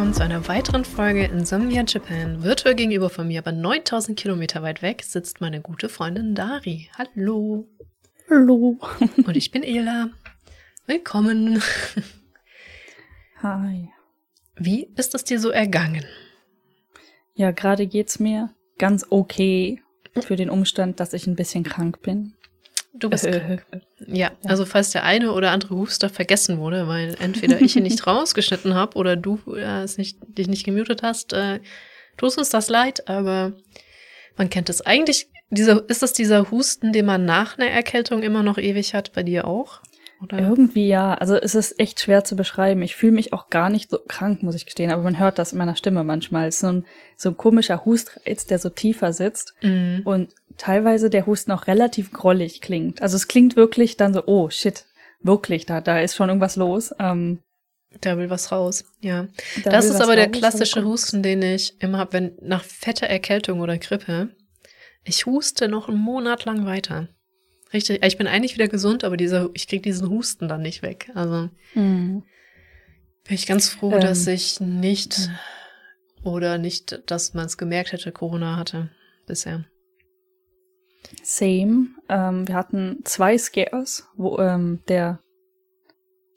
willkommen zu einer weiteren Folge Insomnia Japan. Virtuell gegenüber von mir, aber 9000 Kilometer weit weg, sitzt meine gute Freundin Dari. Hallo. Hallo. Und ich bin Ela. Willkommen. Hi. Wie ist es dir so ergangen? Ja, gerade geht's mir ganz okay für den Umstand, dass ich ein bisschen krank bin. Du bist äh, ja, also falls der eine oder andere Huster vergessen wurde, weil entweder ich ihn nicht rausgeschnitten habe oder du äh, es nicht, dich nicht gemutet hast, äh, tust uns das leid, aber man kennt es. Eigentlich, dieser, ist das dieser Husten, den man nach einer Erkältung immer noch ewig hat, bei dir auch? Oder? Irgendwie ja. Also es ist echt schwer zu beschreiben. Ich fühle mich auch gar nicht so krank, muss ich gestehen, aber man hört das in meiner Stimme manchmal. Es ist so ein, so ein komischer Hustreiz, der so tiefer sitzt. Mhm. Und teilweise der Husten auch relativ grollig klingt. Also es klingt wirklich dann so, oh shit, wirklich, da, da ist schon irgendwas los. Ähm, da will was raus, ja. Da das ist aber der klassische Husten, den ich immer habe, wenn nach fetter Erkältung oder Grippe. Ich huste noch einen Monat lang weiter. Richtig, ich bin eigentlich wieder gesund, aber dieser, ich krieg diesen Husten dann nicht weg. Also mhm. bin ich ganz froh, ähm, dass ich nicht oder nicht, dass man es gemerkt hätte, Corona hatte bisher. Same. Ähm, wir hatten zwei Scares, wo ähm, der,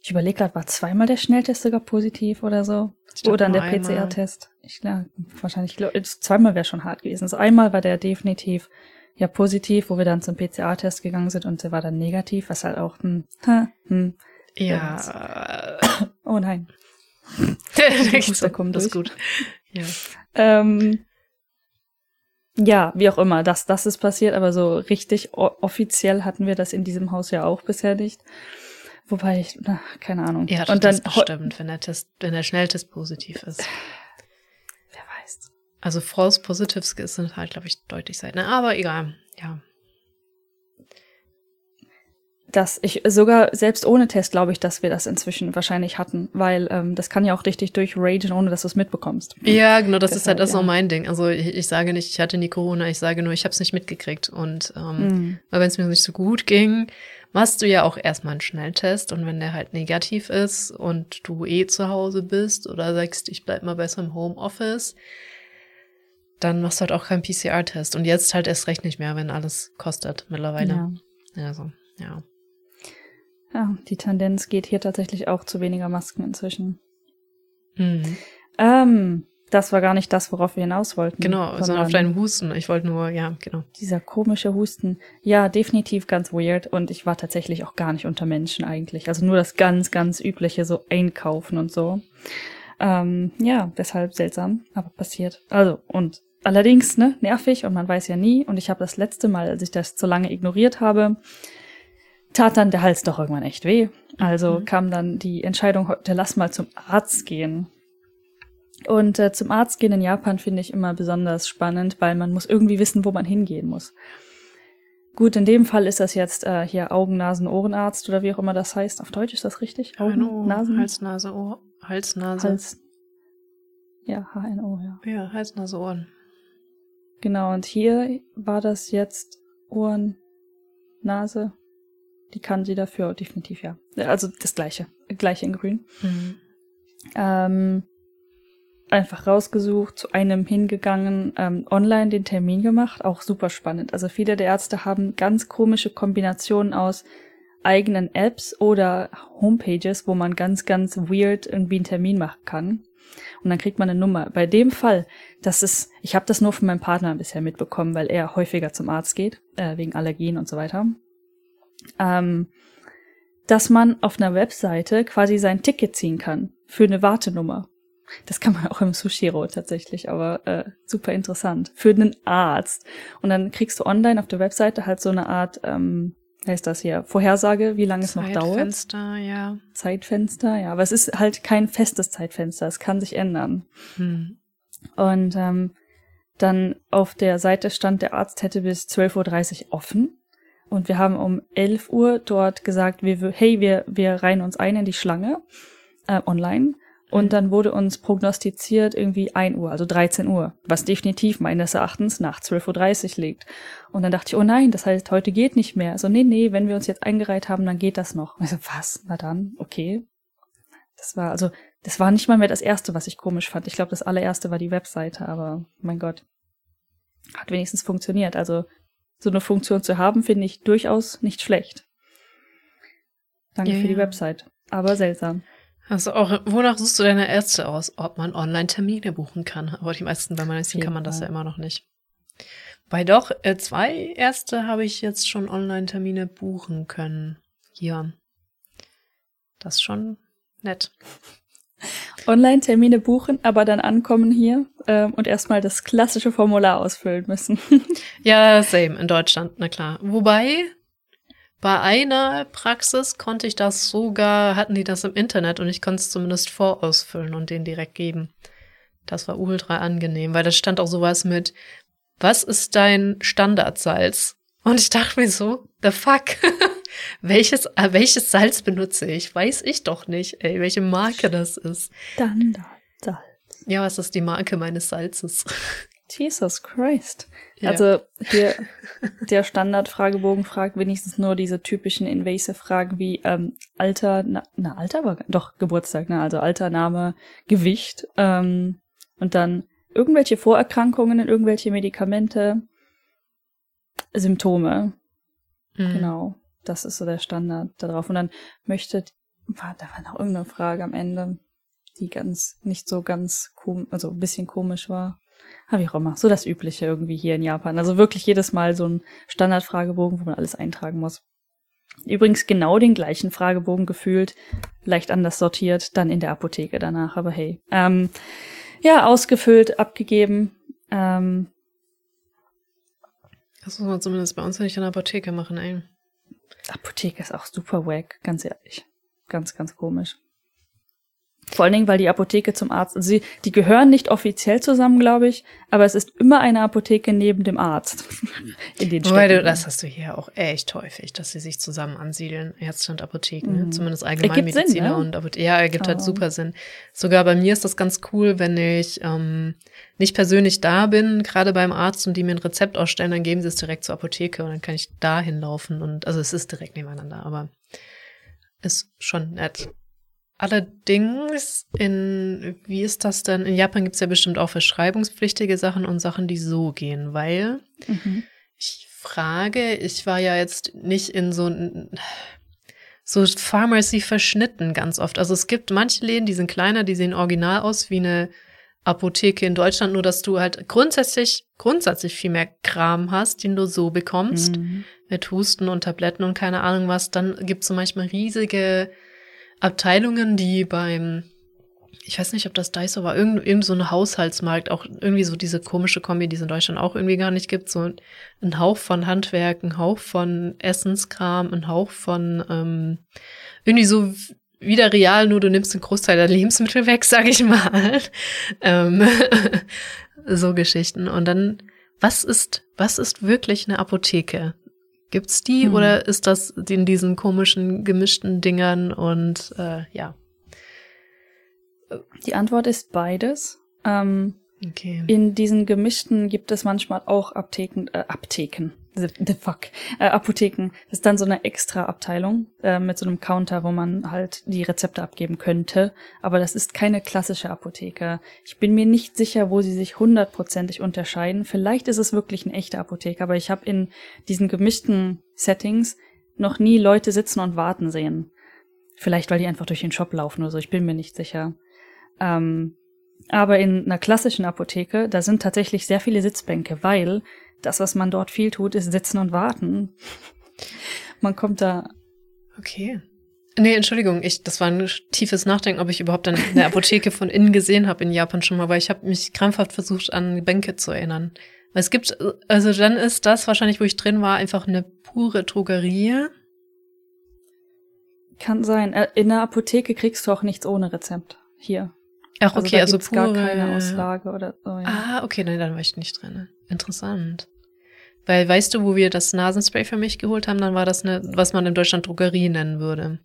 ich überlege gerade, war zweimal der Schnelltest sogar positiv oder so? Oder dann der PCR-Test. Ich glaube, wahrscheinlich, zweimal wäre schon hart gewesen. Also einmal war der definitiv ja positiv, wo wir dann zum PCR-Test gegangen sind und der war dann negativ, was halt auch, hm, hm, ja. Oh nein. da kommt das ist gut. Ja. Ähm, ja, wie auch immer, das, das ist passiert, aber so richtig offiziell hatten wir das in diesem Haus ja auch bisher nicht. Wobei ich, na, keine Ahnung. Ja, und dann bestimmt, wenn der Test, wenn der Schnelltest positiv ist. Also False Positives sind halt, glaube ich, deutlich seltener, aber egal, ja dass ich sogar selbst ohne Test glaube ich, dass wir das inzwischen wahrscheinlich hatten, weil ähm, das kann ja auch richtig durchragen, ohne dass du es mitbekommst. Ja, genau, das Deshalb, ist halt das ja. auch mein Ding. Also ich, ich, sage nicht, ich hatte nie Corona, ich sage nur, ich habe es nicht mitgekriegt. Und ähm, mhm. weil wenn es mir nicht so gut ging, machst du ja auch erstmal einen Schnelltest und wenn der halt negativ ist und du eh zu Hause bist oder sagst, ich bleib mal besser im Homeoffice, dann machst du halt auch keinen PCR-Test. Und jetzt halt erst recht nicht mehr, wenn alles kostet mittlerweile. Ja. Also, ja. Ja, die Tendenz geht hier tatsächlich auch zu weniger Masken inzwischen. Mhm. Ähm, das war gar nicht das, worauf wir hinaus wollten. Genau, sondern auf deinen Husten. Ich wollte nur, ja, genau. Dieser komische Husten. Ja, definitiv ganz weird. Und ich war tatsächlich auch gar nicht unter Menschen eigentlich. Also nur das ganz, ganz übliche, so einkaufen und so. Ähm, ja, deshalb seltsam, aber passiert. Also, und allerdings, ne, nervig und man weiß ja nie. Und ich habe das letzte Mal, als ich das so lange ignoriert habe, tat dann der Hals doch irgendwann echt weh. Also mhm. kam dann die Entscheidung, heute lass mal zum Arzt gehen. Und äh, zum Arzt gehen in Japan finde ich immer besonders spannend, weil man muss irgendwie wissen, wo man hingehen muss. Gut, in dem Fall ist das jetzt äh, hier Augen, Nasen, Ohrenarzt oder wie auch immer das heißt. Auf Deutsch ist das richtig? Augen, HNO, Nasen? Hals, Nase, Ohr, Hals, Nase. Hals. Ja, HNO, ja. Ja, Hals, Nase, Ohren. Genau, und hier war das jetzt Ohren, Nase, die kann sie dafür definitiv, ja. Also das gleiche. Gleiche in grün. Mhm. Ähm, einfach rausgesucht, zu einem hingegangen, ähm, online den Termin gemacht, auch super spannend. Also viele der Ärzte haben ganz komische Kombinationen aus eigenen Apps oder Homepages, wo man ganz, ganz weird irgendwie einen Termin machen kann. Und dann kriegt man eine Nummer. Bei dem Fall, das ist, ich habe das nur von meinem Partner bisher mitbekommen, weil er häufiger zum Arzt geht, äh, wegen Allergien und so weiter ähm, dass man auf einer Webseite quasi sein Ticket ziehen kann für eine Wartenummer. Das kann man auch im Sushiro tatsächlich, aber äh, super interessant. Für einen Arzt. Und dann kriegst du online auf der Webseite halt so eine Art, ähm, heißt das hier, Vorhersage, wie lange es noch dauert. Zeitfenster, ja. Zeitfenster, ja. Aber es ist halt kein festes Zeitfenster, es kann sich ändern. Hm. Und ähm, dann auf der Seite stand, der Arzt hätte bis 12.30 Uhr offen. Und wir haben um 11 Uhr dort gesagt, wir, hey, wir, wir reihen uns ein in die Schlange äh, online. Und mhm. dann wurde uns prognostiziert irgendwie 1 Uhr, also 13 Uhr, was definitiv meines Erachtens nach 12.30 Uhr liegt. Und dann dachte ich, oh nein, das heißt, heute geht nicht mehr. So, nee, nee, wenn wir uns jetzt eingereiht haben, dann geht das noch. Und ich so, was? Na dann, okay. Das war, also, das war nicht mal mehr das erste, was ich komisch fand. Ich glaube, das allererste war die Webseite, aber mein Gott. Hat wenigstens funktioniert. Also, so eine Funktion zu haben, finde ich durchaus nicht schlecht. Danke ja, für die Website. Aber seltsam. Also auch, wonach suchst du deine Ärzte aus? Ob man Online-Termine buchen kann. Aber die meisten bei Medizin kann man das ja immer noch nicht. Bei doch, äh, zwei Ärzte habe ich jetzt schon Online-Termine buchen können. Hier. Das ist schon nett. Online-Termine buchen, aber dann ankommen hier ähm, und erstmal das klassische Formular ausfüllen müssen. ja, same in Deutschland, na klar. Wobei, bei einer Praxis konnte ich das sogar, hatten die das im Internet und ich konnte es zumindest vorausfüllen und den direkt geben. Das war ultra angenehm, weil da stand auch sowas mit, was ist dein Standardsalz? Und ich dachte mir so, the fuck? welches, äh, welches Salz benutze ich? Weiß ich doch nicht, ey, welche Marke das ist. Standardsalz. Ja, was ist die Marke meines Salzes? Jesus Christ. Ja. Also hier, der Standardfragebogen fragt wenigstens nur diese typischen invasive Fragen wie ähm, Alter, na, na Alter war doch Geburtstag, ne? Also Alter, Name, Gewicht ähm, und dann irgendwelche Vorerkrankungen, irgendwelche Medikamente, Symptome. Mhm. Genau, das ist so der Standard darauf. Und dann möchte, war, da war noch irgendeine Frage am Ende, die ganz, nicht so ganz, kom also ein bisschen komisch war. Aber wie auch immer, so das Übliche irgendwie hier in Japan. Also wirklich jedes Mal so ein Standardfragebogen, wo man alles eintragen muss. Übrigens genau den gleichen Fragebogen gefühlt, leicht anders sortiert, dann in der Apotheke danach, aber hey. Ähm, ja, ausgefüllt, abgegeben. Ähm, das muss man zumindest bei uns nicht in der Apotheke machen, ey. Apotheke ist auch super wack, ganz ehrlich. Ganz, ganz komisch. Vor allen Dingen, weil die Apotheke zum Arzt, also sie, die gehören nicht offiziell zusammen, glaube ich, aber es ist immer eine Apotheke neben dem Arzt. In den Wobei du, das hast du hier auch echt häufig, dass sie sich zusammen ansiedeln, Ärzte und Apotheken, ne? mhm. zumindest Allgemeinmediziner Sinn, ne? und Apotheken. Ja, ergibt halt halt super Sinn. Sogar bei mir ist das ganz cool, wenn ich ähm, nicht persönlich da bin, gerade beim Arzt und die mir ein Rezept ausstellen, dann geben sie es direkt zur Apotheke und dann kann ich da hinlaufen und also es ist direkt nebeneinander, aber ist schon nett. Allerdings, in, wie ist das denn? In Japan gibt es ja bestimmt auch verschreibungspflichtige Sachen und Sachen, die so gehen, weil mhm. ich frage, ich war ja jetzt nicht in so so Pharmacy verschnitten ganz oft. Also es gibt manche Läden, die sind kleiner, die sehen original aus wie eine Apotheke in Deutschland, nur dass du halt grundsätzlich, grundsätzlich viel mehr Kram hast, den du so bekommst, mhm. mit Husten und Tabletten und keine Ahnung was. Dann gibt es so manchmal riesige Abteilungen, die beim, ich weiß nicht, ob das Daiso war, irgend, irgend so ein Haushaltsmarkt, auch irgendwie so diese komische Kombi, die es in Deutschland auch irgendwie gar nicht gibt, so ein Hauch von Handwerk, ein Hauch von Essenskram, ein Hauch von ähm, irgendwie so wieder real, nur du nimmst einen Großteil der Lebensmittel weg, sag ich mal. ähm, so Geschichten. Und dann, was ist, was ist wirklich eine Apotheke? Gibt's die mhm. oder ist das in diesen komischen gemischten Dingern und äh, ja? Die Antwort ist beides. Ähm, okay. In diesen gemischten gibt es manchmal auch Apotheken, äh, Apotheken, the, the fuck, äh, Apotheken. Das ist dann so eine extra Abteilung äh, mit so einem Counter, wo man halt die Rezepte abgeben könnte. Aber das ist keine klassische Apotheke. Ich bin mir nicht sicher, wo sie sich hundertprozentig unterscheiden. Vielleicht ist es wirklich eine echte Apotheke, aber ich habe in diesen gemischten Settings noch nie Leute sitzen und warten sehen. Vielleicht, weil die einfach durch den Shop laufen oder so. Ich bin mir nicht sicher. Ähm, aber in einer klassischen Apotheke, da sind tatsächlich sehr viele Sitzbänke, weil das, was man dort viel tut, ist sitzen und warten. Man kommt da. Okay. Nee, Entschuldigung, ich, das war ein tiefes Nachdenken, ob ich überhaupt eine Apotheke von innen gesehen habe in Japan schon mal, weil ich habe mich krampfhaft versucht, an Bänke zu erinnern. Weil es gibt, also dann ist das wahrscheinlich, wo ich drin war, einfach eine pure Drogerie. Kann sein. Äh, in der Apotheke kriegst du auch nichts ohne Rezept. Hier. Ach, okay, also, also pure... gar keine Auslage oder so. Ja. Ah, okay, nein, dann war ich nicht drin. Interessant. Weil weißt du, wo wir das Nasenspray für mich geholt haben, dann war das eine, was man in Deutschland Drogerie nennen würde.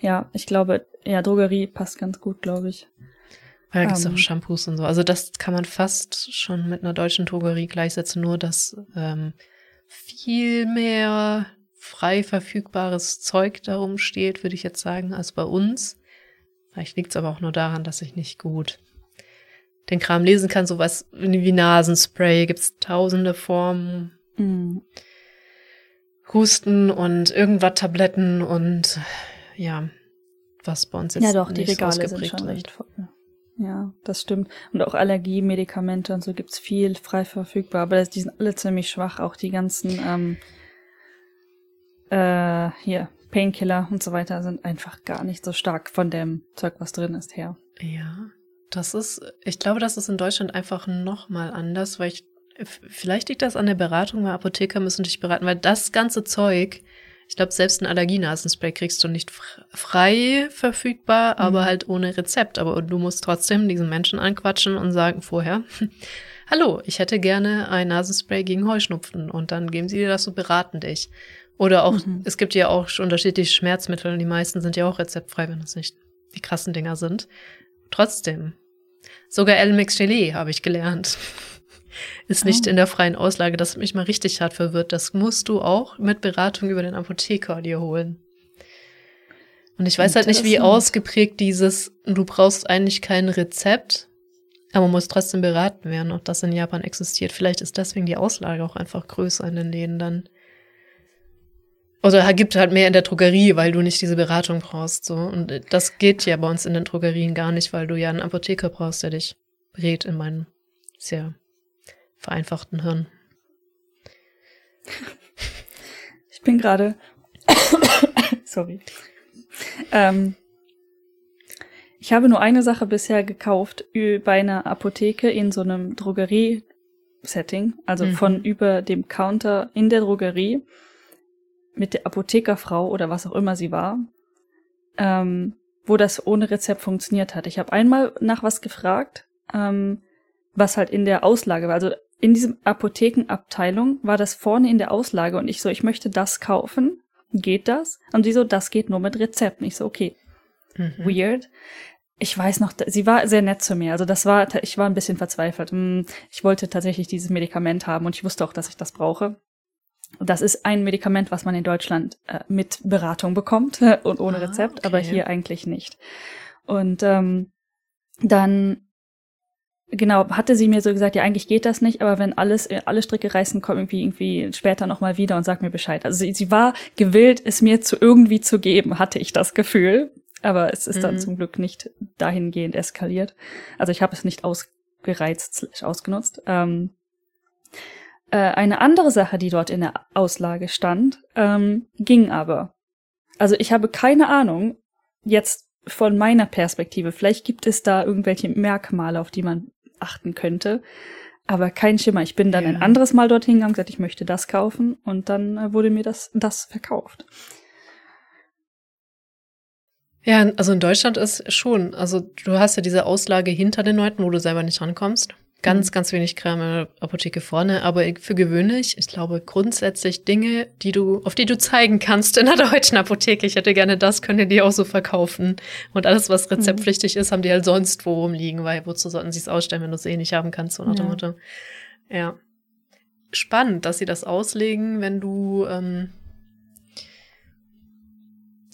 Ja, ich glaube, ja, Drogerie passt ganz gut, glaube ich. Weil da gibt es um, auch Shampoos und so. Also das kann man fast schon mit einer deutschen Drogerie gleichsetzen, nur dass ähm, viel mehr frei verfügbares Zeug darum steht, würde ich jetzt sagen, als bei uns. Vielleicht liegt es aber auch nur daran, dass ich nicht gut den Kram lesen kann, sowas wie Nasenspray, gibt's tausende Formen. Mm. Husten und irgendwas Tabletten und ja, was bei uns jetzt Ja doch, die Regale sind schon recht voll. Ja, das stimmt. Und auch Allergiemedikamente und so gibt's viel frei verfügbar, aber die sind alle ziemlich schwach. Auch die ganzen ähm, äh, hier Painkiller und so weiter sind einfach gar nicht so stark von dem Zeug, was drin ist, her. Ja, das ist, ich glaube, das ist in Deutschland einfach noch mal anders, weil ich, vielleicht liegt das an der Beratung, weil Apotheker müssen dich beraten, weil das ganze Zeug, ich glaube, selbst ein Allergienasenspray kriegst du nicht frei verfügbar, mhm. aber halt ohne Rezept. Aber du musst trotzdem diesen Menschen anquatschen und sagen vorher, hallo, ich hätte gerne ein Nasenspray gegen Heuschnupfen und dann geben sie dir das so beraten dich. Oder auch, mhm. es gibt ja auch unterschiedliche Schmerzmittel und die meisten sind ja auch rezeptfrei, wenn das nicht die krassen Dinger sind. Trotzdem. Sogar Elmex Gelee habe ich gelernt. Ist nicht oh. in der freien Auslage. Das hat mich mal richtig hart verwirrt. Das musst du auch mit Beratung über den Apotheker dir holen. Und ich weiß halt nicht, wie ausgeprägt dieses, du brauchst eigentlich kein Rezept, aber muss trotzdem beraten werden, ob das in Japan existiert. Vielleicht ist deswegen die Auslage auch einfach größer in den Läden dann. Oder gibt halt mehr in der Drogerie, weil du nicht diese Beratung brauchst. So. Und das geht ja bei uns in den Drogerien gar nicht, weil du ja einen Apotheker brauchst, der dich berät in meinem sehr vereinfachten Hirn. Ich bin gerade. Sorry. Ähm, ich habe nur eine Sache bisher gekauft bei einer Apotheke in so einem Drogerie-Setting, also mhm. von über dem Counter in der Drogerie mit der Apothekerfrau oder was auch immer sie war, ähm, wo das ohne Rezept funktioniert hat. Ich habe einmal nach was gefragt, ähm, was halt in der Auslage war. Also in diesem Apothekenabteilung war das vorne in der Auslage und ich so, ich möchte das kaufen. Geht das? Und sie so, das geht nur mit Rezept. Und ich so, okay. Mhm. Weird. Ich weiß noch, sie war sehr nett zu mir. Also das war, ich war ein bisschen verzweifelt. Hm, ich wollte tatsächlich dieses Medikament haben und ich wusste auch, dass ich das brauche. Das ist ein Medikament, was man in Deutschland äh, mit Beratung bekommt und ohne ah, Rezept, okay. aber hier eigentlich nicht. Und ähm, dann genau hatte sie mir so gesagt, ja eigentlich geht das nicht, aber wenn alles äh, alle Stricke reißen, komm irgendwie irgendwie später noch mal wieder und sag mir Bescheid. Also sie, sie war gewillt, es mir zu irgendwie zu geben, hatte ich das Gefühl, aber es ist mhm. dann zum Glück nicht dahingehend eskaliert. Also ich habe es nicht ausgereizt, ausgenutzt. Ähm, äh, eine andere Sache, die dort in der Auslage stand, ähm, ging aber. Also ich habe keine Ahnung, jetzt von meiner Perspektive, vielleicht gibt es da irgendwelche Merkmale, auf die man achten könnte, aber kein Schimmer. Ich bin dann ja. ein anderes Mal dorthin gegangen, gesagt, ich möchte das kaufen und dann äh, wurde mir das, das verkauft. Ja, also in Deutschland ist schon, also du hast ja diese Auslage hinter den Leuten, wo du selber nicht rankommst. Ganz, mhm. ganz wenig Kram in der Apotheke vorne, aber für gewöhnlich, ich glaube grundsätzlich Dinge, die du, auf die du zeigen kannst in der deutschen Apotheke. Ich hätte gerne das, können die auch so verkaufen. Und alles, was rezeptpflichtig mhm. ist, haben die halt sonst wo rumliegen, weil wozu sollten sie es ausstellen, wenn du es eh nicht haben kannst, so nach dem Motto. Ja. Spannend, dass sie das auslegen, wenn du ähm,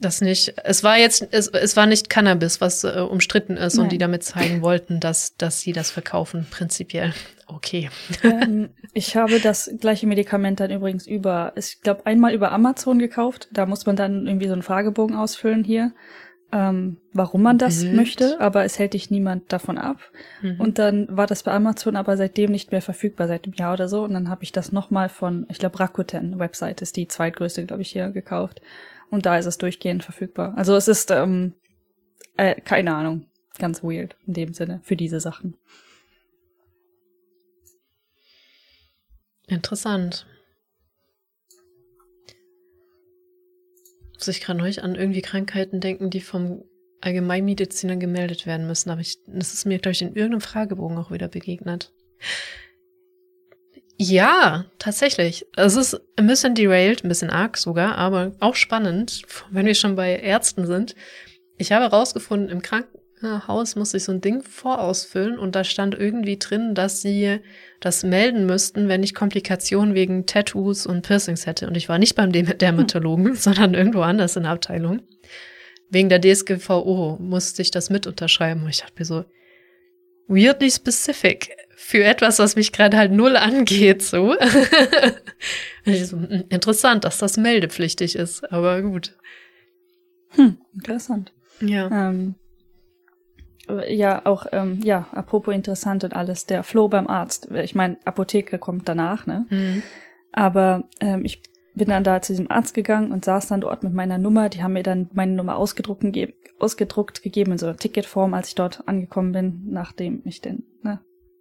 das nicht. Es war jetzt, es, es war nicht Cannabis, was äh, umstritten ist Nein. und die damit zeigen wollten, dass, dass sie das verkaufen, prinzipiell. Okay. Ähm, ich habe das gleiche Medikament dann übrigens über, ich glaube, einmal über Amazon gekauft. Da muss man dann irgendwie so einen Fragebogen ausfüllen hier, ähm, warum man das Bild. möchte, aber es hält dich niemand davon ab. Mhm. Und dann war das bei Amazon aber seitdem nicht mehr verfügbar, seit einem Jahr oder so. Und dann habe ich das nochmal von, ich glaube, Rakuten Website ist die zweitgrößte, glaube ich, hier gekauft. Und da ist es durchgehend verfügbar. Also es ist, ähm, äh, keine Ahnung, ganz weird in dem Sinne für diese Sachen. Interessant. Muss ich gerade neulich an irgendwie Krankheiten denken, die vom Allgemeinmediziner gemeldet werden müssen. Aber ich, das ist mir, glaube ich, in irgendeinem Fragebogen auch wieder begegnet. Ja, tatsächlich. Es ist ein bisschen derailed, ein bisschen arg sogar, aber auch spannend, wenn wir schon bei Ärzten sind. Ich habe herausgefunden, im Krankenhaus muss ich so ein Ding vorausfüllen und da stand irgendwie drin, dass sie das melden müssten, wenn ich Komplikationen wegen Tattoos und Piercings hätte. Und ich war nicht beim Dermatologen, hm. sondern irgendwo anders in der Abteilung. Wegen der DSGVO musste ich das mit unterschreiben. Und ich dachte mir so, weirdly specific für etwas, was mich gerade halt null angeht, so. so. Hm, interessant, dass das meldepflichtig ist, aber gut. Hm, interessant. Ja. Ähm, ja, auch, ähm, ja, apropos interessant und alles, der Flow beim Arzt. Ich meine, Apotheke kommt danach, ne? Mhm. Aber ähm, ich bin dann da zu diesem Arzt gegangen und saß dann dort mit meiner Nummer. Die haben mir dann meine Nummer ausgedruckt, ge ausgedruckt gegeben in so einer Ticketform, als ich dort angekommen bin, nachdem ich den ne,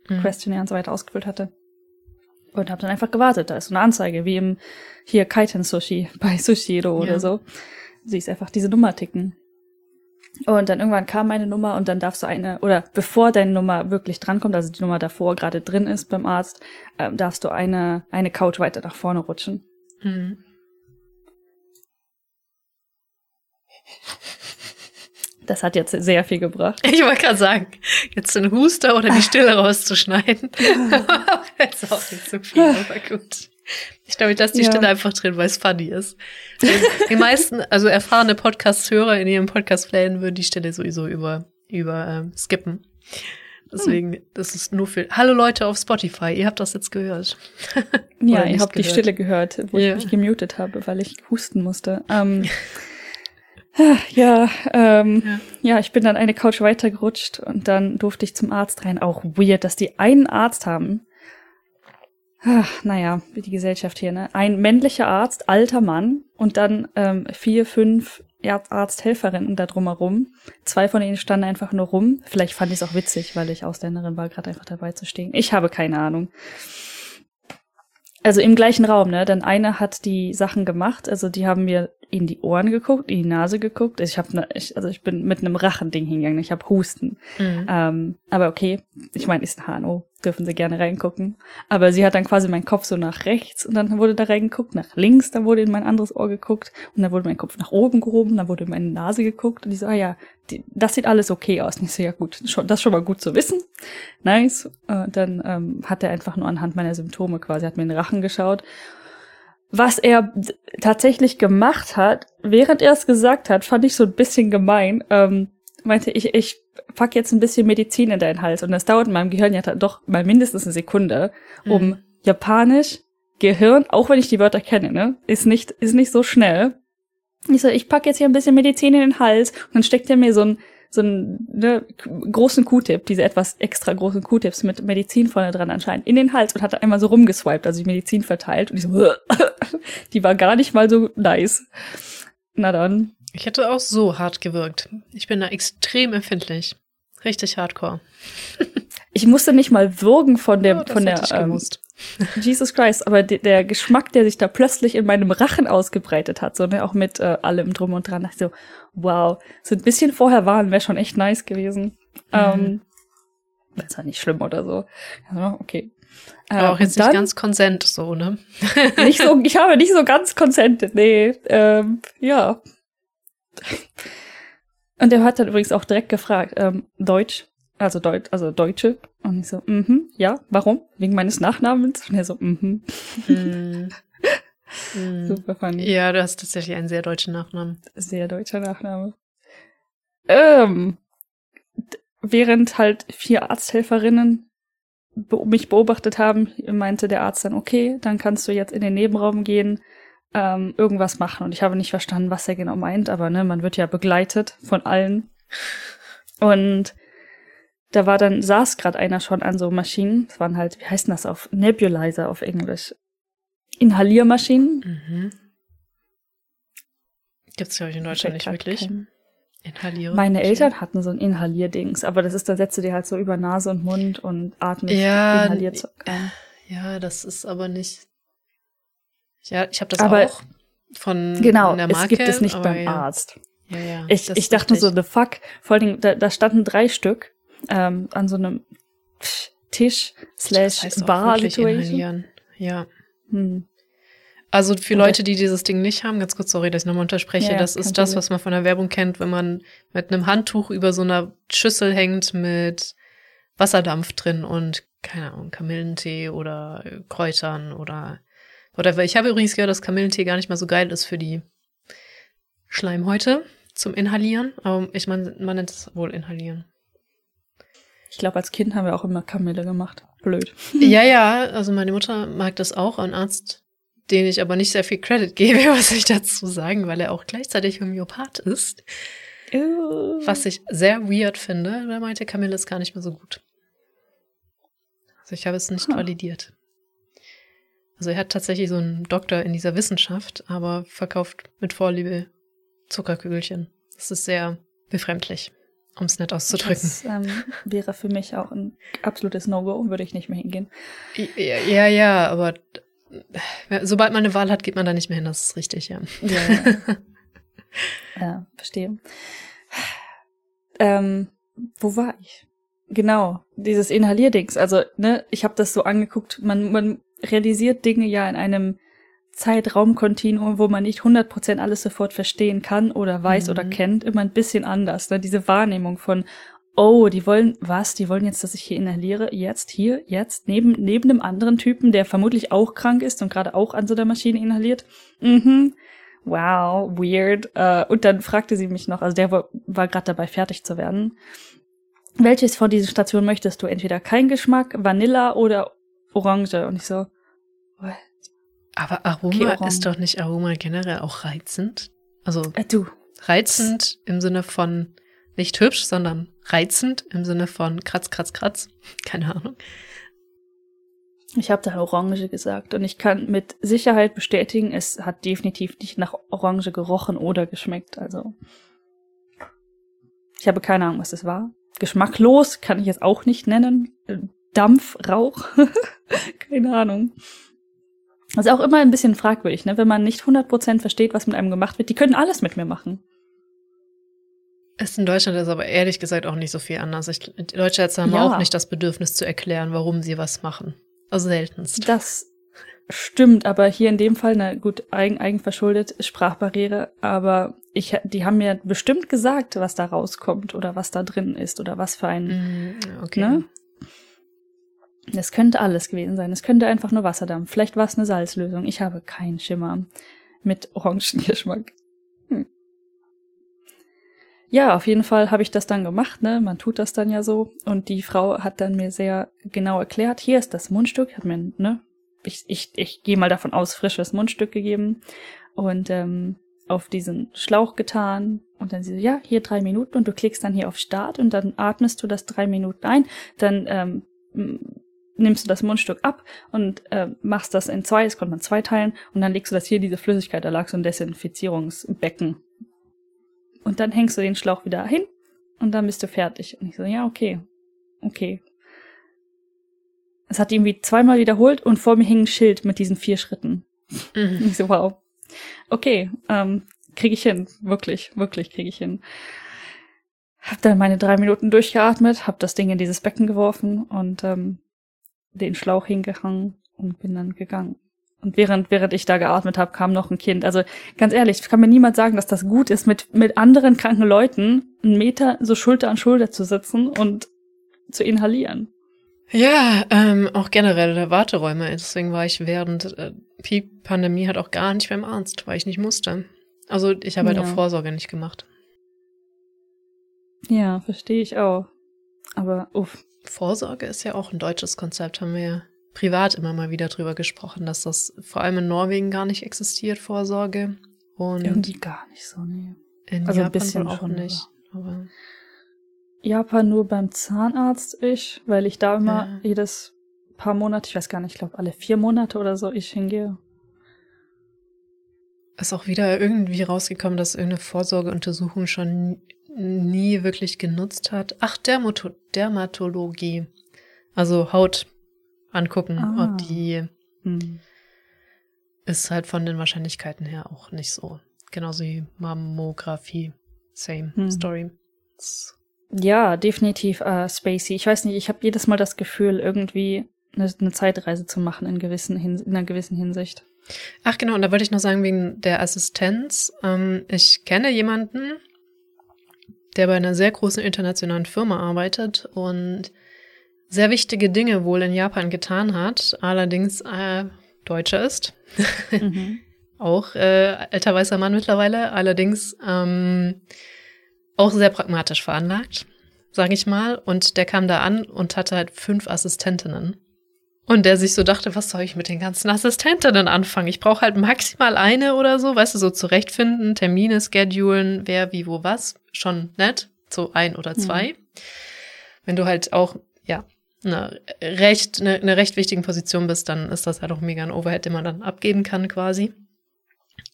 mhm. Questionnaire und so weiter ausgefüllt hatte. Und habe dann einfach gewartet. Da ist so eine Anzeige, wie im hier Kaiten Sushi bei Sushiro ja. oder so. Siehst einfach diese Nummer ticken. Und dann irgendwann kam meine Nummer und dann darfst du eine, oder bevor deine Nummer wirklich drankommt, also die Nummer davor gerade drin ist beim Arzt, ähm, darfst du eine, eine Couch weiter nach vorne rutschen. Mhm. Das hat jetzt sehr viel gebracht. Ich wollte gerade sagen, jetzt den Huster oder die Stille rauszuschneiden. jetzt auch nicht so viel, aber gut. Ich glaube, ich lasse die ja. Stille einfach drin, weil es funny ist. Die meisten, also erfahrene Podcast-Hörer in ihrem Podcast-Playen würden die Stelle sowieso über, über ähm, skippen. Deswegen, hm. das ist nur für. Hallo Leute auf Spotify, ihr habt das jetzt gehört. ja, ihr habt gehört. die Stille gehört, wo ja. ich mich gemutet habe, weil ich husten musste. Ähm, ja, ähm, ja, ja, ich bin dann eine Couch weitergerutscht und dann durfte ich zum Arzt rein. Auch weird, dass die einen Arzt haben. Ach, naja, wie die Gesellschaft hier, ne? Ein männlicher Arzt, alter Mann und dann ähm, vier, fünf Arzthelferinnen da drumherum. Zwei von ihnen standen einfach nur rum. Vielleicht fand ich es auch witzig, weil ich Ausländerin war, gerade einfach dabei zu stehen. Ich habe keine Ahnung. Also im gleichen Raum, ne? Denn eine hat die Sachen gemacht, also die haben mir in die Ohren geguckt, in die Nase geguckt. Ich habe, ne, ich, also ich bin mit einem Rachending hingegangen. Ich habe Husten. Mhm. Ähm, aber okay, ich meine, ist ein HNO, dürfen Sie gerne reingucken. Aber sie hat dann quasi meinen Kopf so nach rechts und dann wurde da reingeguckt, nach links, dann wurde in mein anderes Ohr geguckt und dann wurde mein Kopf nach oben gehoben, dann wurde in meine Nase geguckt und ich so, ah ja, die, das sieht alles okay aus. Und ich so, ja gut, schon, das ist schon mal gut zu wissen. Nice. Und dann ähm, hat er einfach nur anhand meiner Symptome quasi, hat mir in den Rachen geschaut was er tatsächlich gemacht hat, während er es gesagt hat, fand ich so ein bisschen gemein. Ähm, meinte ich, ich pack jetzt ein bisschen Medizin in deinen Hals. Und das dauert in meinem Gehirn ja doch mal mindestens eine Sekunde, um mhm. Japanisch, Gehirn, auch wenn ich die Wörter kenne, ne, ist nicht, ist nicht so schnell. Ich so, ich pack jetzt hier ein bisschen Medizin in den Hals und dann steckt er mir so ein so einen ne, großen Q-Tip, diese etwas extra großen Q-Tips mit Medizin vorne dran anscheinend, in den Hals und hat einmal so rumgeswiped, also die Medizin verteilt. Und ich so, die war gar nicht mal so nice. Na dann. Ich hätte auch so hart gewirkt. Ich bin da extrem empfindlich. Richtig hardcore. ich musste nicht mal würgen von der, ja, von der, ähm, Jesus Christ, aber de der Geschmack, der sich da plötzlich in meinem Rachen ausgebreitet hat, so, ne, auch mit äh, allem drum und dran, dachte ich so, wow, so ein bisschen vorher waren, wäre schon echt nice gewesen. Mhm. Ähm, ist ja nicht schlimm oder so. Also, okay. Aber auch jetzt dann, nicht ganz konsent so, ne? nicht so, ich habe nicht so ganz konsentet, nee. Ähm, ja. Und er hat dann übrigens auch direkt gefragt, ähm, Deutsch, also Deut also Deutsche. Und ich so, mhm, ja, warum? Wegen meines Nachnamens? Und er so, mhm. Mm. mm. Super funny. Ja, du hast tatsächlich einen sehr deutschen Nachnamen. Sehr deutscher Nachname. Ähm, während halt vier Arzthelferinnen be mich beobachtet haben, meinte der Arzt dann, okay, dann kannst du jetzt in den Nebenraum gehen, ähm, irgendwas machen. Und ich habe nicht verstanden, was er genau meint, aber ne, man wird ja begleitet von allen. Und da war dann, saß gerade einer schon an so Maschinen. Das waren halt, wie heißt das auf Nebulizer auf Englisch? Inhaliermaschinen. Mhm. Gibt's, glaube ich, in Deutschland nicht wirklich. Inhalieren. Meine Eltern hatten so ein Inhalierdings, aber das ist, da setzt du dir halt so über Nase und Mund und atmest ja, Inhalierzeug ein. Ja, das ist aber nicht. Ja, ich habe das aber auch von genau, der Marke. es gibt es nicht beim ja. Arzt. Ja, ja, ich ich dachte so, the fuck. Vor allen Dingen, da, da standen drei Stück ähm, an so einem Tisch slash Bar Situation. Ja. Hm. Also für Leute, die dieses Ding nicht haben, ganz kurz, sorry, dass ich nochmal unterspreche, ja, das ist das, was man von der Werbung kennt, wenn man mit einem Handtuch über so einer Schüssel hängt mit Wasserdampf drin und, keine Ahnung, Kamillentee oder Kräutern oder whatever. Ich habe übrigens gehört, dass Kamillentee gar nicht mal so geil ist für die Schleimhäute zum Inhalieren, aber ich meine, man nennt es wohl Inhalieren. Ich glaube, als Kind haben wir auch immer Kamille gemacht. Blöd. Ja, ja, also meine Mutter mag das auch. Ein Arzt, den ich aber nicht sehr viel Credit gebe, was ich dazu sagen, weil er auch gleichzeitig Homöopath ist. Ew. Was ich sehr weird finde. Er meinte, Kamille ist gar nicht mehr so gut. Also ich habe es nicht huh. validiert. Also er hat tatsächlich so einen Doktor in dieser Wissenschaft, aber verkauft mit Vorliebe Zuckerkügelchen. Das ist sehr befremdlich um es nett auszudrücken. Das ähm, wäre für mich auch ein absolutes No-Go, würde ich nicht mehr hingehen. Ja, ja, ja, aber sobald man eine Wahl hat, geht man da nicht mehr hin, das ist richtig, ja. Ja, ja. ja verstehe. Ähm, wo war ich? Genau, dieses Inhalierdings. Also, ne, ich habe das so angeguckt, man, man realisiert Dinge ja in einem Zeitraumkontinuum, wo man nicht 100% alles sofort verstehen kann oder weiß mhm. oder kennt, immer ein bisschen anders. Ne? Diese Wahrnehmung von, oh, die wollen, was, die wollen jetzt, dass ich hier inhaliere, jetzt, hier, jetzt, neben, neben einem anderen Typen, der vermutlich auch krank ist und gerade auch an so der Maschine inhaliert. Mhm. Wow, weird. Uh, und dann fragte sie mich noch, also der war, war gerade dabei, fertig zu werden. Welches von diesen Stationen möchtest du? Entweder kein Geschmack, Vanilla oder Orange? Und ich so, what? Aber Aroma okay, ist doch nicht Aroma generell auch reizend? Also äh, du. reizend im Sinne von nicht hübsch, sondern reizend im Sinne von kratz, kratz, kratz. Keine Ahnung. Ich habe da Orange gesagt und ich kann mit Sicherheit bestätigen, es hat definitiv nicht nach Orange gerochen oder geschmeckt. Also ich habe keine Ahnung, was es war. Geschmacklos kann ich es auch nicht nennen. Dampf, Rauch, keine Ahnung. Das ist auch immer ein bisschen fragwürdig, ne? wenn man nicht 100% versteht, was mit einem gemacht wird. Die können alles mit mir machen. Ist in Deutschland ist aber ehrlich gesagt auch nicht so viel anders. Ich, die Deutsche haben ja. auch nicht das Bedürfnis zu erklären, warum sie was machen. Also seltenst. Das stimmt, aber hier in dem Fall, na gut, eigen, eigenverschuldet, Sprachbarriere, aber ich, die haben mir bestimmt gesagt, was da rauskommt oder was da drin ist oder was für ein, mm, okay. ne? Es könnte alles gewesen sein. Es könnte einfach nur Wasserdampf. Vielleicht war es eine Salzlösung. Ich habe keinen Schimmer. Mit Orangengeschmack. Hm. Ja, auf jeden Fall habe ich das dann gemacht, ne? Man tut das dann ja so. Und die Frau hat dann mir sehr genau erklärt, hier ist das Mundstück, hat mir, ne? Ich, ich, ich gehe mal davon aus, frisches Mundstück gegeben. Und ähm, auf diesen Schlauch getan und dann sie so, ja, hier drei Minuten und du klickst dann hier auf Start und dann atmest du das drei Minuten ein, dann ähm, nimmst du das Mundstück ab und äh, machst das in zwei, das konnte man zwei teilen, und dann legst du das hier, diese Flüssigkeit, da lag so ein Desinfizierungsbecken. Und dann hängst du den Schlauch wieder hin und dann bist du fertig. Und ich so, ja, okay, okay. Es hat irgendwie zweimal wiederholt und vor mir hing ein Schild mit diesen vier Schritten. Mhm. Ich so, wow. Okay, ähm, kriege ich hin. Wirklich, wirklich kriege ich hin. Hab dann meine drei Minuten durchgeatmet, hab das Ding in dieses Becken geworfen und ähm, den Schlauch hingehangen und bin dann gegangen. Und während, während ich da geatmet habe, kam noch ein Kind. Also ganz ehrlich, kann mir niemand sagen, dass das gut ist, mit, mit anderen kranken Leuten einen Meter so Schulter an Schulter zu sitzen und zu inhalieren. Ja, ähm, auch generell Warteräume. Deswegen war ich während äh, Peak-Pandemie halt auch gar nicht beim Arzt, weil ich nicht musste. Also ich habe halt ja. auch Vorsorge nicht gemacht. Ja, verstehe ich auch. Aber uff. Vorsorge ist ja auch ein deutsches Konzept, haben wir ja privat immer mal wieder drüber gesprochen, dass das vor allem in Norwegen gar nicht existiert, Vorsorge. Und Irgendwie gar nicht so, nee. In also Japan ein bisschen auch schon, nicht. Aber Japan nur beim Zahnarzt ich, weil ich da immer ja. jedes paar Monate, ich weiß gar nicht, ich glaube alle vier Monate oder so ich hingehe. Ist auch wieder irgendwie rausgekommen, dass irgendeine Vorsorgeuntersuchung schon nie wirklich genutzt hat. Ach, Dermato Dermatologie. Also Haut angucken. Ah. Und die hm. ist halt von den Wahrscheinlichkeiten her auch nicht so. Genauso wie Mammographie. Same hm. Story. Ja, definitiv äh, Spacey. Ich weiß nicht, ich habe jedes Mal das Gefühl, irgendwie eine, eine Zeitreise zu machen in, gewissen in einer gewissen Hinsicht. Ach genau, und da wollte ich noch sagen, wegen der Assistenz. Ähm, ich kenne jemanden, der bei einer sehr großen internationalen Firma arbeitet und sehr wichtige Dinge wohl in Japan getan hat, allerdings äh, Deutscher ist. Mhm. auch äh, alter weißer Mann mittlerweile, allerdings ähm, auch sehr pragmatisch veranlagt, sage ich mal. Und der kam da an und hatte halt fünf Assistentinnen. Und der sich so dachte, was soll ich mit den ganzen Assistentinnen anfangen? Ich brauche halt maximal eine oder so, weißt du, so zurechtfinden, Termine schedulen, wer, wie, wo, was. Schon nett, so ein oder zwei. Mhm. Wenn du halt auch, ja, eine recht, eine, eine recht wichtigen Position bist, dann ist das halt auch mega ein Overhead, den man dann abgeben kann quasi.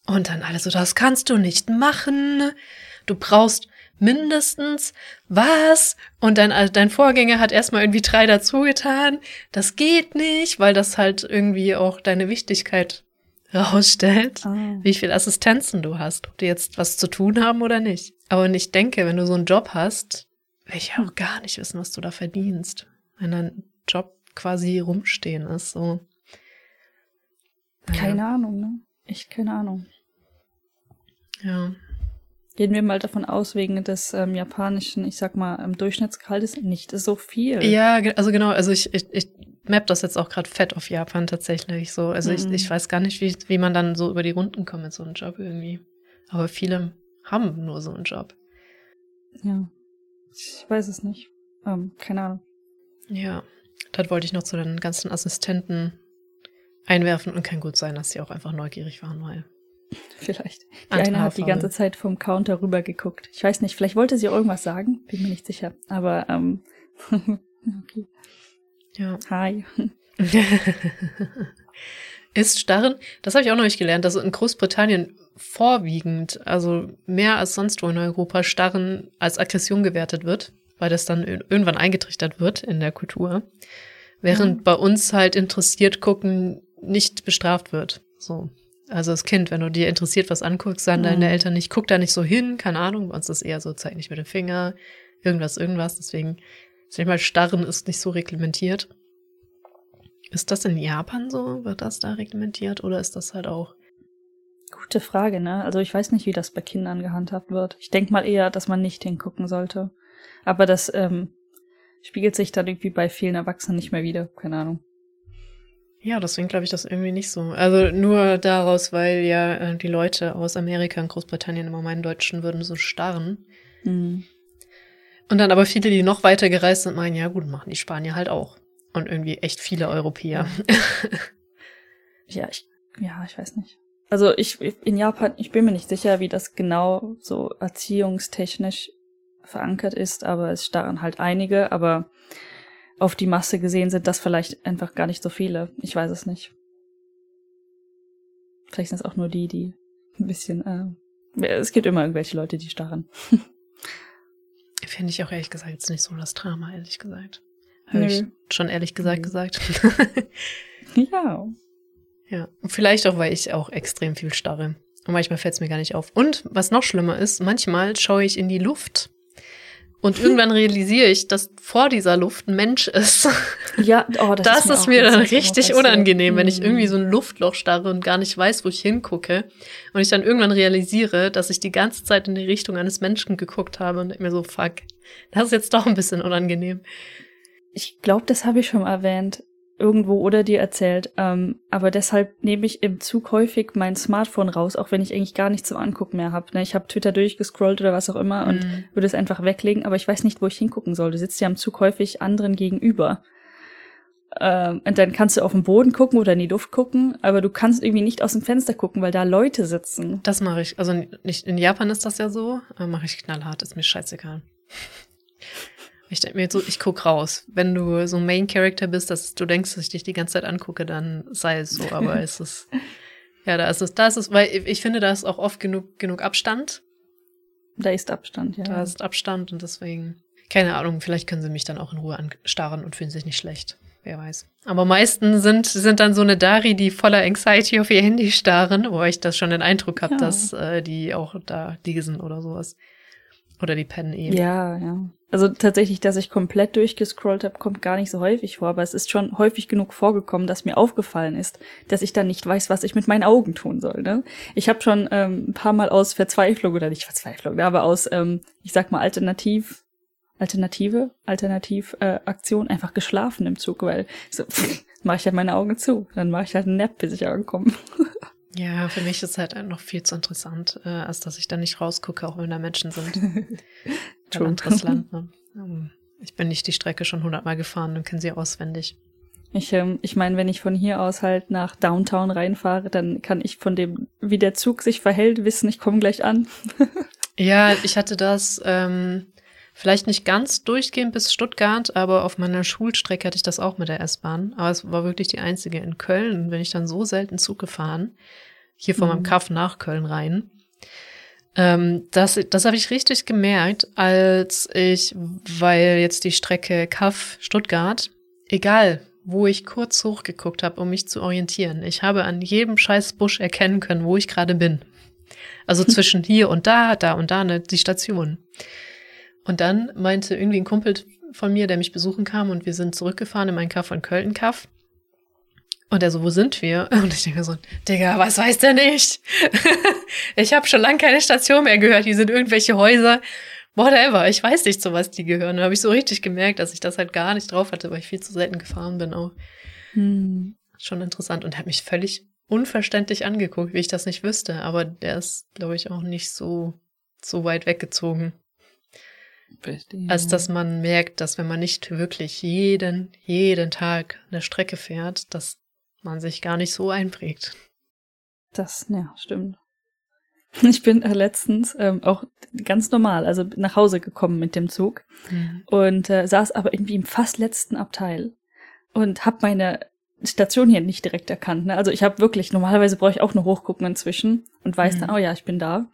Und dann alles so, das kannst du nicht machen. Du brauchst mindestens was? Und dein, also dein Vorgänger hat erstmal irgendwie drei dazugetan. Das geht nicht, weil das halt irgendwie auch deine Wichtigkeit rausstellt, oh. wie viel Assistenzen du hast, ob die jetzt was zu tun haben oder nicht. Aber ich denke, wenn du so einen Job hast, will ich auch gar nicht wissen, was du da verdienst. Wenn dein Job quasi rumstehen ist, so. Keine ja. Ahnung, ne? Echt keine Ahnung. Ja. Gehen wir mal davon aus, wegen des ähm, japanischen, ich sag mal, ähm, Durchschnittsgehaltes nicht so viel. Ja, also genau, also ich, ich, ich map das jetzt auch gerade fett auf Japan tatsächlich so. Also mhm. ich, ich weiß gar nicht, wie, wie man dann so über die Runden kommt mit so einem Job irgendwie. Aber viele haben nur so einen Job. Ja. Ich weiß es nicht. Ähm, keine Ahnung. Ja. Das wollte ich noch zu den ganzen Assistenten einwerfen und kann gut sein, dass sie auch einfach neugierig waren, weil Vielleicht. Die eine hat die ganze Zeit vom Counter rüber geguckt. Ich weiß nicht, vielleicht wollte sie auch irgendwas sagen, bin mir nicht sicher. Aber ähm, okay. Ja. Hi. ist Starren, das habe ich auch noch nicht gelernt, dass in Großbritannien vorwiegend, also mehr als sonst wo in Europa, Starren als Aggression gewertet wird, weil das dann irgendwann eingetrichtert wird in der Kultur. Während mhm. bei uns halt interessiert gucken nicht bestraft wird. So. Also das Kind, wenn du dir interessiert was anguckst, sagen mhm. deine Eltern nicht, guck da nicht so hin, keine Ahnung, bei uns ist eher so, zeig nicht mit dem Finger, irgendwas, irgendwas. Deswegen, ich mal, Starren ist nicht so reglementiert. Ist das in Japan so? Wird das da reglementiert oder ist das halt auch? Gute Frage, ne? Also ich weiß nicht, wie das bei Kindern gehandhabt wird. Ich denke mal eher, dass man nicht hingucken sollte. Aber das ähm, spiegelt sich dann irgendwie bei vielen Erwachsenen nicht mehr wieder. Keine Ahnung. Ja, deswegen glaube ich das irgendwie nicht so. Also nur daraus, weil ja äh, die Leute aus Amerika und Großbritannien immer meinen Deutschen würden so starren. Mhm. Und dann aber viele, die noch weiter gereist sind, meinen, ja gut, machen die Spanier halt auch. Und irgendwie echt viele Europäer. ja, ich, ja, ich weiß nicht. Also ich, in Japan, ich bin mir nicht sicher, wie das genau so erziehungstechnisch verankert ist, aber es starren halt einige, aber auf die Masse gesehen sind das vielleicht einfach gar nicht so viele. Ich weiß es nicht. Vielleicht sind es auch nur die, die ein bisschen. Äh, es gibt immer irgendwelche Leute, die starren. Finde ich auch ehrlich gesagt jetzt nicht so das Drama, ehrlich gesagt. Habe ich schon ehrlich gesagt gesagt. ja. Ja. Vielleicht auch, weil ich auch extrem viel starre. Und manchmal fällt es mir gar nicht auf. Und was noch schlimmer ist, manchmal schaue ich in die Luft und irgendwann realisiere ich, dass vor dieser Luft ein Mensch ist. Ja, oh, das, das ist mir, ist mir dann richtig unangenehm, wenn ich irgendwie mhm. so ein Luftloch starre und gar nicht weiß, wo ich hingucke. Und ich dann irgendwann realisiere, dass ich die ganze Zeit in die Richtung eines Menschen geguckt habe und mir so, fuck, das ist jetzt doch ein bisschen unangenehm. Ich glaube, das habe ich schon erwähnt irgendwo oder dir erzählt. Ähm, aber deshalb nehme ich im Zug häufig mein Smartphone raus, auch wenn ich eigentlich gar nichts zum Angucken mehr habe. Ne? Ich habe Twitter durchgescrollt oder was auch immer mhm. und würde es einfach weglegen, aber ich weiß nicht, wo ich hingucken soll. Du sitzt ja am Zug häufig anderen gegenüber. Ähm, und dann kannst du auf den Boden gucken oder in die Luft gucken, aber du kannst irgendwie nicht aus dem Fenster gucken, weil da Leute sitzen. Das mache ich. Also nicht in Japan ist das ja so, mache ich knallhart, ist mir scheißegal. Ich denke mir so, ich guck raus. Wenn du so ein Main Character bist, dass du denkst, dass ich dich die ganze Zeit angucke, dann sei es so. Aber es ist, ja, da ist es, da ist es, weil ich finde, da ist auch oft genug, genug Abstand. Da ist Abstand, ja. Da ist Abstand und deswegen, keine Ahnung, vielleicht können sie mich dann auch in Ruhe anstarren und fühlen sich nicht schlecht. Wer weiß. Aber meisten sind, sind dann so eine Dari, die voller Anxiety auf ihr Handy starren, wo ich das schon den Eindruck habe, ja. dass äh, die auch da liegen oder sowas. Oder die pennen eben. Ja, ja. Also tatsächlich, dass ich komplett durchgescrollt habe, kommt gar nicht so häufig vor, aber es ist schon häufig genug vorgekommen, dass mir aufgefallen ist, dass ich dann nicht weiß, was ich mit meinen Augen tun soll. Ne? Ich habe schon ähm, ein paar Mal aus Verzweiflung oder nicht Verzweiflung, ne, aber aus, ähm, ich sag mal, Alternativ, Alternative, Alternativaktion äh, einfach geschlafen im Zug, weil so mache ich halt meine Augen zu, dann mache ich halt einen Nap, bis ich ankomme. Ja, für mich ist es halt noch viel zu interessant, äh, als dass ich da nicht rausgucke, auch wenn da Menschen sind. Ein anderes Land. Ne? Ähm, ich bin nicht die Strecke schon hundertmal gefahren und kenne sie auswendig. Ich, ähm, ich meine, wenn ich von hier aus halt nach Downtown reinfahre, dann kann ich von dem, wie der Zug sich verhält, wissen, ich komme gleich an. ja, ich hatte das ähm, vielleicht nicht ganz durchgehend bis Stuttgart, aber auf meiner Schulstrecke hatte ich das auch mit der S-Bahn. Aber es war wirklich die einzige in Köln. Bin ich dann so selten Zug gefahren hier von mhm. meinem Kaff nach Köln rein. Ähm, das das habe ich richtig gemerkt, als ich, weil jetzt die Strecke Kaff Stuttgart, egal wo ich kurz hochgeguckt habe, um mich zu orientieren, ich habe an jedem scheiß Busch erkennen können, wo ich gerade bin. Also zwischen hier und da, da und da, ne, die Station. Und dann meinte irgendwie ein Kumpel von mir, der mich besuchen kam und wir sind zurückgefahren in meinen Kaff von Köln-Kaff. Und er so, wo sind wir? Und ich denke so, Digga, was weiß der nicht? ich habe schon lange keine Station mehr gehört. Hier sind irgendwelche Häuser. Whatever, ich weiß nicht, zu was die gehören. Da habe ich so richtig gemerkt, dass ich das halt gar nicht drauf hatte, weil ich viel zu selten gefahren bin auch. Hm. Schon interessant. Und er hat mich völlig unverständlich angeguckt, wie ich das nicht wüsste. Aber der ist, glaube ich, auch nicht so, so weit weggezogen. Verstehe. Als dass man merkt, dass wenn man nicht wirklich jeden, jeden Tag eine Strecke fährt, dass man sich gar nicht so einprägt. Das, ja, stimmt. Ich bin äh, letztens ähm, auch ganz normal, also nach Hause gekommen mit dem Zug mhm. und äh, saß aber irgendwie im fast letzten Abteil und habe meine Station hier nicht direkt erkannt. Ne? Also ich habe wirklich, normalerweise brauche ich auch nur hochgucken inzwischen und weiß mhm. dann, oh ja, ich bin da.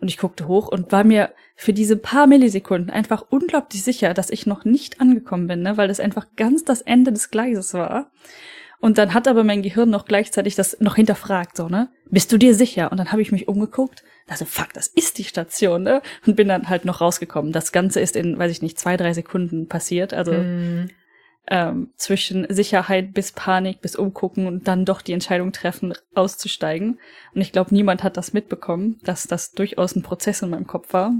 Und ich guckte hoch und war mir für diese paar Millisekunden einfach unglaublich sicher, dass ich noch nicht angekommen bin, ne? weil das einfach ganz das Ende des Gleises war. Und dann hat aber mein Gehirn noch gleichzeitig das noch hinterfragt, so, ne? Bist du dir sicher? Und dann habe ich mich umgeguckt, dachte, fuck, das ist die Station, ne? Und bin dann halt noch rausgekommen. Das Ganze ist in, weiß ich nicht, zwei, drei Sekunden passiert. Also mm. ähm, zwischen Sicherheit bis Panik, bis Umgucken und dann doch die Entscheidung treffen, auszusteigen. Und ich glaube, niemand hat das mitbekommen, dass das durchaus ein Prozess in meinem Kopf war.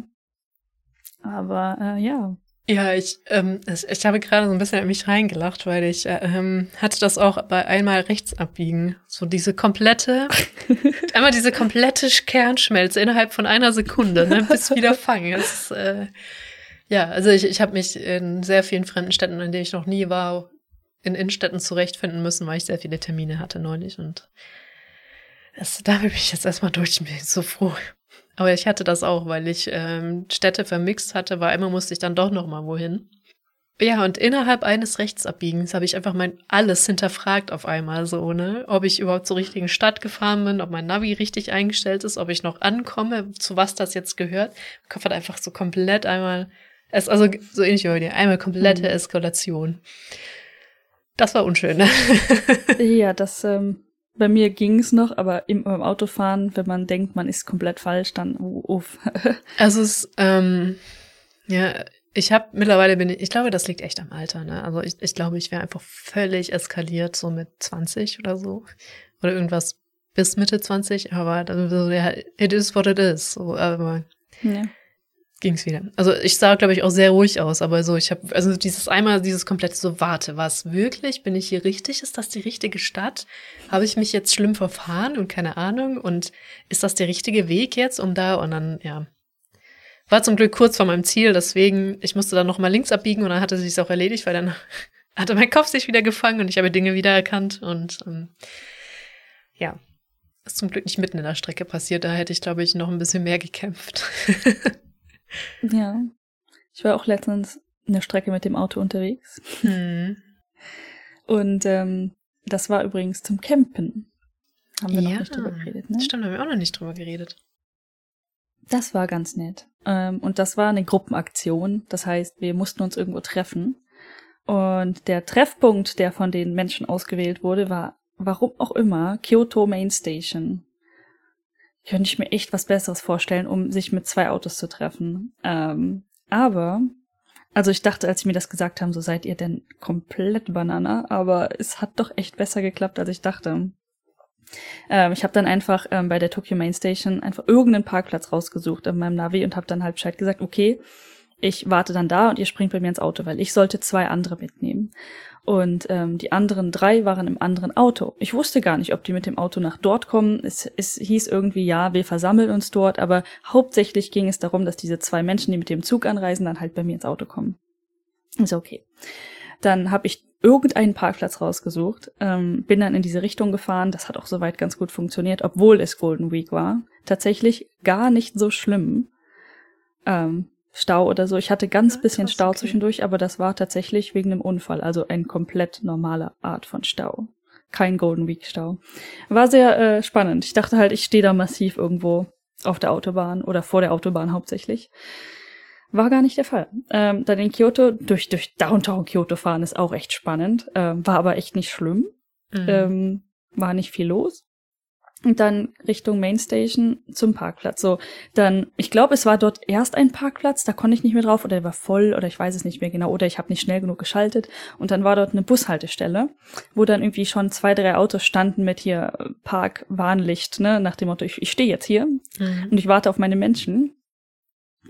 Aber äh, ja, ja, ich, ähm, ich habe gerade so ein bisschen in mich reingelacht, weil ich äh, ähm, hatte das auch bei einmal rechts abbiegen. So diese komplette, einmal diese komplette Kernschmelze innerhalb von einer Sekunde, ne, bis wieder fangen. Das, äh, ja, also ich, ich habe mich in sehr vielen fremden Städten, in denen ich noch nie war, in Innenstädten zurechtfinden müssen, weil ich sehr viele Termine hatte neulich und das, da bin ich jetzt erstmal durch. Ich bin so froh, aber ich hatte das auch, weil ich ähm, Städte vermixt hatte, weil einmal musste ich dann doch noch mal wohin. Ja, und innerhalb eines Rechtsabbiegens habe ich einfach mein alles hinterfragt auf einmal so, ne? Ob ich überhaupt zur richtigen Stadt gefahren bin, ob mein Navi richtig eingestellt ist, ob ich noch ankomme, zu was das jetzt gehört. Mein Kopf hat einfach so komplett einmal, es also so ähnlich wie bei dir, einmal komplette mhm. Eskalation. Das war unschön, ne? ja, das ähm, bei mir ging es noch, aber im, beim Autofahren, wenn man denkt, man ist komplett falsch, dann uh, uff. also es, ähm, ja, ich habe mittlerweile bin ich, ich glaube, das liegt echt am Alter, ne? Also ich, ich glaube, ich wäre einfach völlig eskaliert, so mit 20 oder so. Oder irgendwas bis Mitte 20, aber dann so, ja, it is what it is. So, aber ja ging's wieder. Also ich sah, glaube ich, auch sehr ruhig aus, aber so, ich habe, also dieses einmal, dieses komplette so, warte, was wirklich? Bin ich hier richtig? Ist das die richtige Stadt? Habe ich mich jetzt schlimm verfahren und keine Ahnung? Und ist das der richtige Weg jetzt, um da? Und dann, ja. War zum Glück kurz vor meinem Ziel, deswegen, ich musste dann nochmal links abbiegen und dann hatte sich's auch erledigt, weil dann hatte mein Kopf sich wieder gefangen und ich habe Dinge wiedererkannt und ähm, ja. Ist zum Glück nicht mitten in der Strecke passiert, da hätte ich, glaube ich, noch ein bisschen mehr gekämpft. Ja. Ich war auch letztens eine Strecke mit dem Auto unterwegs. Hm. Und ähm, das war übrigens zum Campen. Haben wir ja, noch nicht drüber geredet, ne? Stimmt, haben wir auch noch nicht drüber geredet. Das war ganz nett. Ähm, und das war eine Gruppenaktion. Das heißt, wir mussten uns irgendwo treffen. Und der Treffpunkt, der von den Menschen ausgewählt wurde, war, warum auch immer, Kyoto Main Station. Könnte ich mir echt was Besseres vorstellen, um sich mit zwei Autos zu treffen. Ähm, aber, also ich dachte, als sie mir das gesagt haben, so seid ihr denn komplett Banana, aber es hat doch echt besser geklappt, als ich dachte. Ähm, ich habe dann einfach ähm, bei der Tokyo Main Station einfach irgendeinen Parkplatz rausgesucht in meinem Navi und habe dann halt Bescheid gesagt, okay, ich warte dann da und ihr springt bei mir ins Auto, weil ich sollte zwei andere mitnehmen. Und ähm, die anderen drei waren im anderen Auto. Ich wusste gar nicht, ob die mit dem Auto nach dort kommen. Es, es hieß irgendwie, ja, wir versammeln uns dort, aber hauptsächlich ging es darum, dass diese zwei Menschen, die mit dem Zug anreisen, dann halt bei mir ins Auto kommen. Ist okay. Dann habe ich irgendeinen Parkplatz rausgesucht, ähm, bin dann in diese Richtung gefahren. Das hat auch soweit ganz gut funktioniert, obwohl es Golden Week war. Tatsächlich gar nicht so schlimm. Ähm, Stau oder so. Ich hatte ganz ja, bisschen Stau okay. zwischendurch, aber das war tatsächlich wegen einem Unfall, also ein komplett normaler Art von Stau. Kein Golden Week Stau. War sehr äh, spannend. Ich dachte halt, ich stehe da massiv irgendwo auf der Autobahn oder vor der Autobahn hauptsächlich. War gar nicht der Fall. Ähm, dann in Kyoto, durch, durch Downtown Kyoto fahren ist auch echt spannend. Ähm, war aber echt nicht schlimm. Mhm. Ähm, war nicht viel los und dann Richtung Mainstation zum Parkplatz. So, dann, ich glaube, es war dort erst ein Parkplatz, da konnte ich nicht mehr drauf oder er war voll oder ich weiß es nicht mehr genau oder ich habe nicht schnell genug geschaltet und dann war dort eine Bushaltestelle, wo dann irgendwie schon zwei, drei Autos standen mit hier Park Warnlicht, ne, nach dem Motto, ich, ich stehe jetzt hier mhm. und ich warte auf meine Menschen.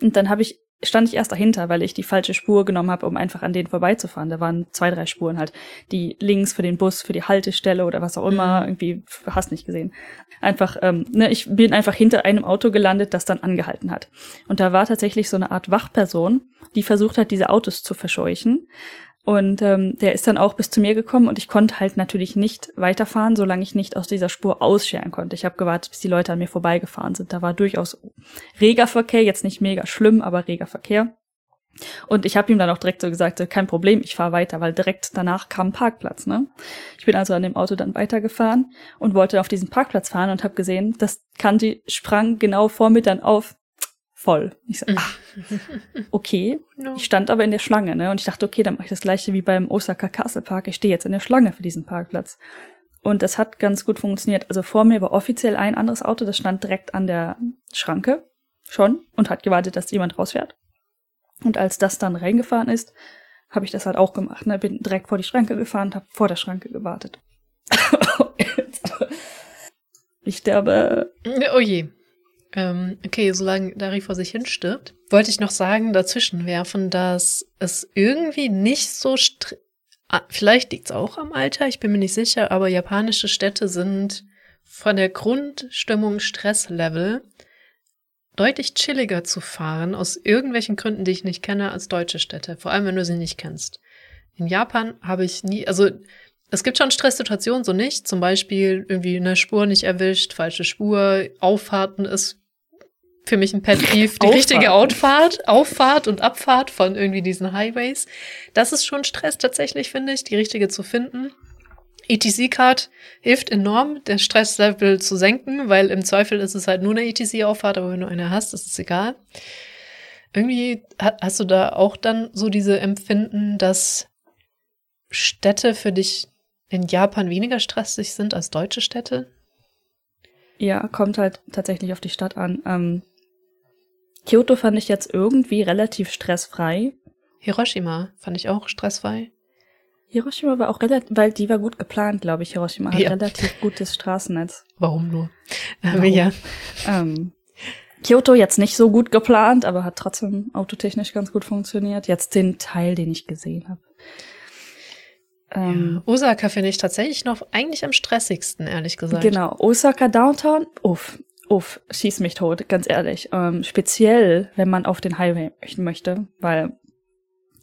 Und dann habe ich stand ich erst dahinter, weil ich die falsche Spur genommen habe, um einfach an denen vorbeizufahren. Da waren zwei, drei Spuren halt, die links für den Bus, für die Haltestelle oder was auch immer, mhm. irgendwie hast nicht gesehen. Einfach, ähm, ne, ich bin einfach hinter einem Auto gelandet, das dann angehalten hat. Und da war tatsächlich so eine Art Wachperson, die versucht hat, diese Autos zu verscheuchen. Und ähm, der ist dann auch bis zu mir gekommen und ich konnte halt natürlich nicht weiterfahren, solange ich nicht aus dieser Spur ausscheren konnte. Ich habe gewartet, bis die Leute an mir vorbeigefahren sind. Da war durchaus reger Verkehr, jetzt nicht mega schlimm, aber reger Verkehr. Und ich habe ihm dann auch direkt so gesagt, kein Problem, ich fahre weiter, weil direkt danach kam ein Parkplatz. Ne? Ich bin also an dem Auto dann weitergefahren und wollte auf diesen Parkplatz fahren und habe gesehen, dass Kanji sprang genau vor mir dann auf voll. Ich so, ach, okay. No. Ich stand aber in der Schlange, ne? Und ich dachte, okay, dann mache ich das gleiche wie beim Osaka Castle Park. Ich stehe jetzt in der Schlange für diesen Parkplatz. Und das hat ganz gut funktioniert. Also vor mir war offiziell ein anderes Auto, das stand direkt an der Schranke schon und hat gewartet, dass jemand rausfährt. Und als das dann reingefahren ist, habe ich das halt auch gemacht. Ne? Bin direkt vor die Schranke gefahren und habe vor der Schranke gewartet. ich sterbe. Oh je. Ähm, okay, solange Dari vor sich hin stirbt, wollte ich noch sagen, dazwischen werfen, dass es irgendwie nicht so ah, vielleicht liegt es auch am Alter, ich bin mir nicht sicher, aber japanische Städte sind von der Grundstimmung Stresslevel deutlich chilliger zu fahren, aus irgendwelchen Gründen, die ich nicht kenne, als deutsche Städte, vor allem wenn du sie nicht kennst. In Japan habe ich nie, also es gibt schon Stresssituationen, so nicht. Zum Beispiel irgendwie eine Spur nicht erwischt, falsche Spur, Auffahrten ist für mich ein Pet Peeve. Die richtige Auffahrt, Auffahrt und Abfahrt von irgendwie diesen Highways. Das ist schon Stress tatsächlich, finde ich, die richtige zu finden. ETC-Card hilft enorm, der Stresslevel zu senken, weil im Zweifel ist es halt nur eine ETC-Auffahrt, aber wenn du eine hast, ist es egal. Irgendwie hast du da auch dann so diese Empfinden, dass Städte für dich in Japan weniger stressig sind als deutsche Städte? Ja, kommt halt tatsächlich auf die Stadt an. Ähm, Kyoto fand ich jetzt irgendwie relativ stressfrei. Hiroshima fand ich auch stressfrei. Hiroshima war auch relativ, weil die war gut geplant, glaube ich. Hiroshima hat ja. relativ gutes Straßennetz. Warum nur? Warum? Ja. Ähm, Kyoto jetzt nicht so gut geplant, aber hat trotzdem autotechnisch ganz gut funktioniert. Jetzt den Teil, den ich gesehen habe. Ähm, ja. Osaka finde ich tatsächlich noch eigentlich am stressigsten, ehrlich gesagt. Genau, Osaka Downtown, uff, uff, schieß mich tot, ganz ehrlich. Ähm, speziell, wenn man auf den Highway möchte, weil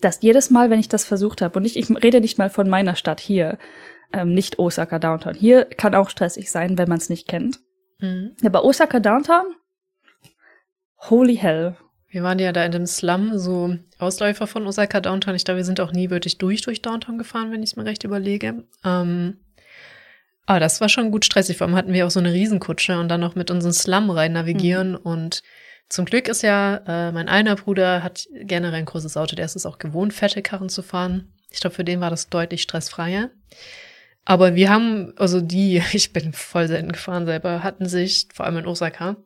das jedes Mal, wenn ich das versucht habe, und ich, ich rede nicht mal von meiner Stadt hier, ähm, nicht Osaka Downtown. Hier kann auch stressig sein, wenn man es nicht kennt. Mhm. Aber Osaka Downtown, holy hell, wir waren ja da in dem Slum, so Ausläufer von Osaka Downtown. Ich glaube, wir sind auch nie wirklich durch durch Downtown gefahren, wenn ich es mir recht überlege. Ähm, aber das war schon gut stressig. Vor allem hatten wir auch so eine Riesenkutsche und dann noch mit unserem Slum rein navigieren. Mhm. Und zum Glück ist ja, äh, mein einer Bruder hat generell ein großes Auto. Der ist es auch gewohnt, fette Karren zu fahren. Ich glaube, für den war das deutlich stressfreier. Aber wir haben, also die, ich bin voll selten gefahren selber, hatten sich, vor allem in Osaka,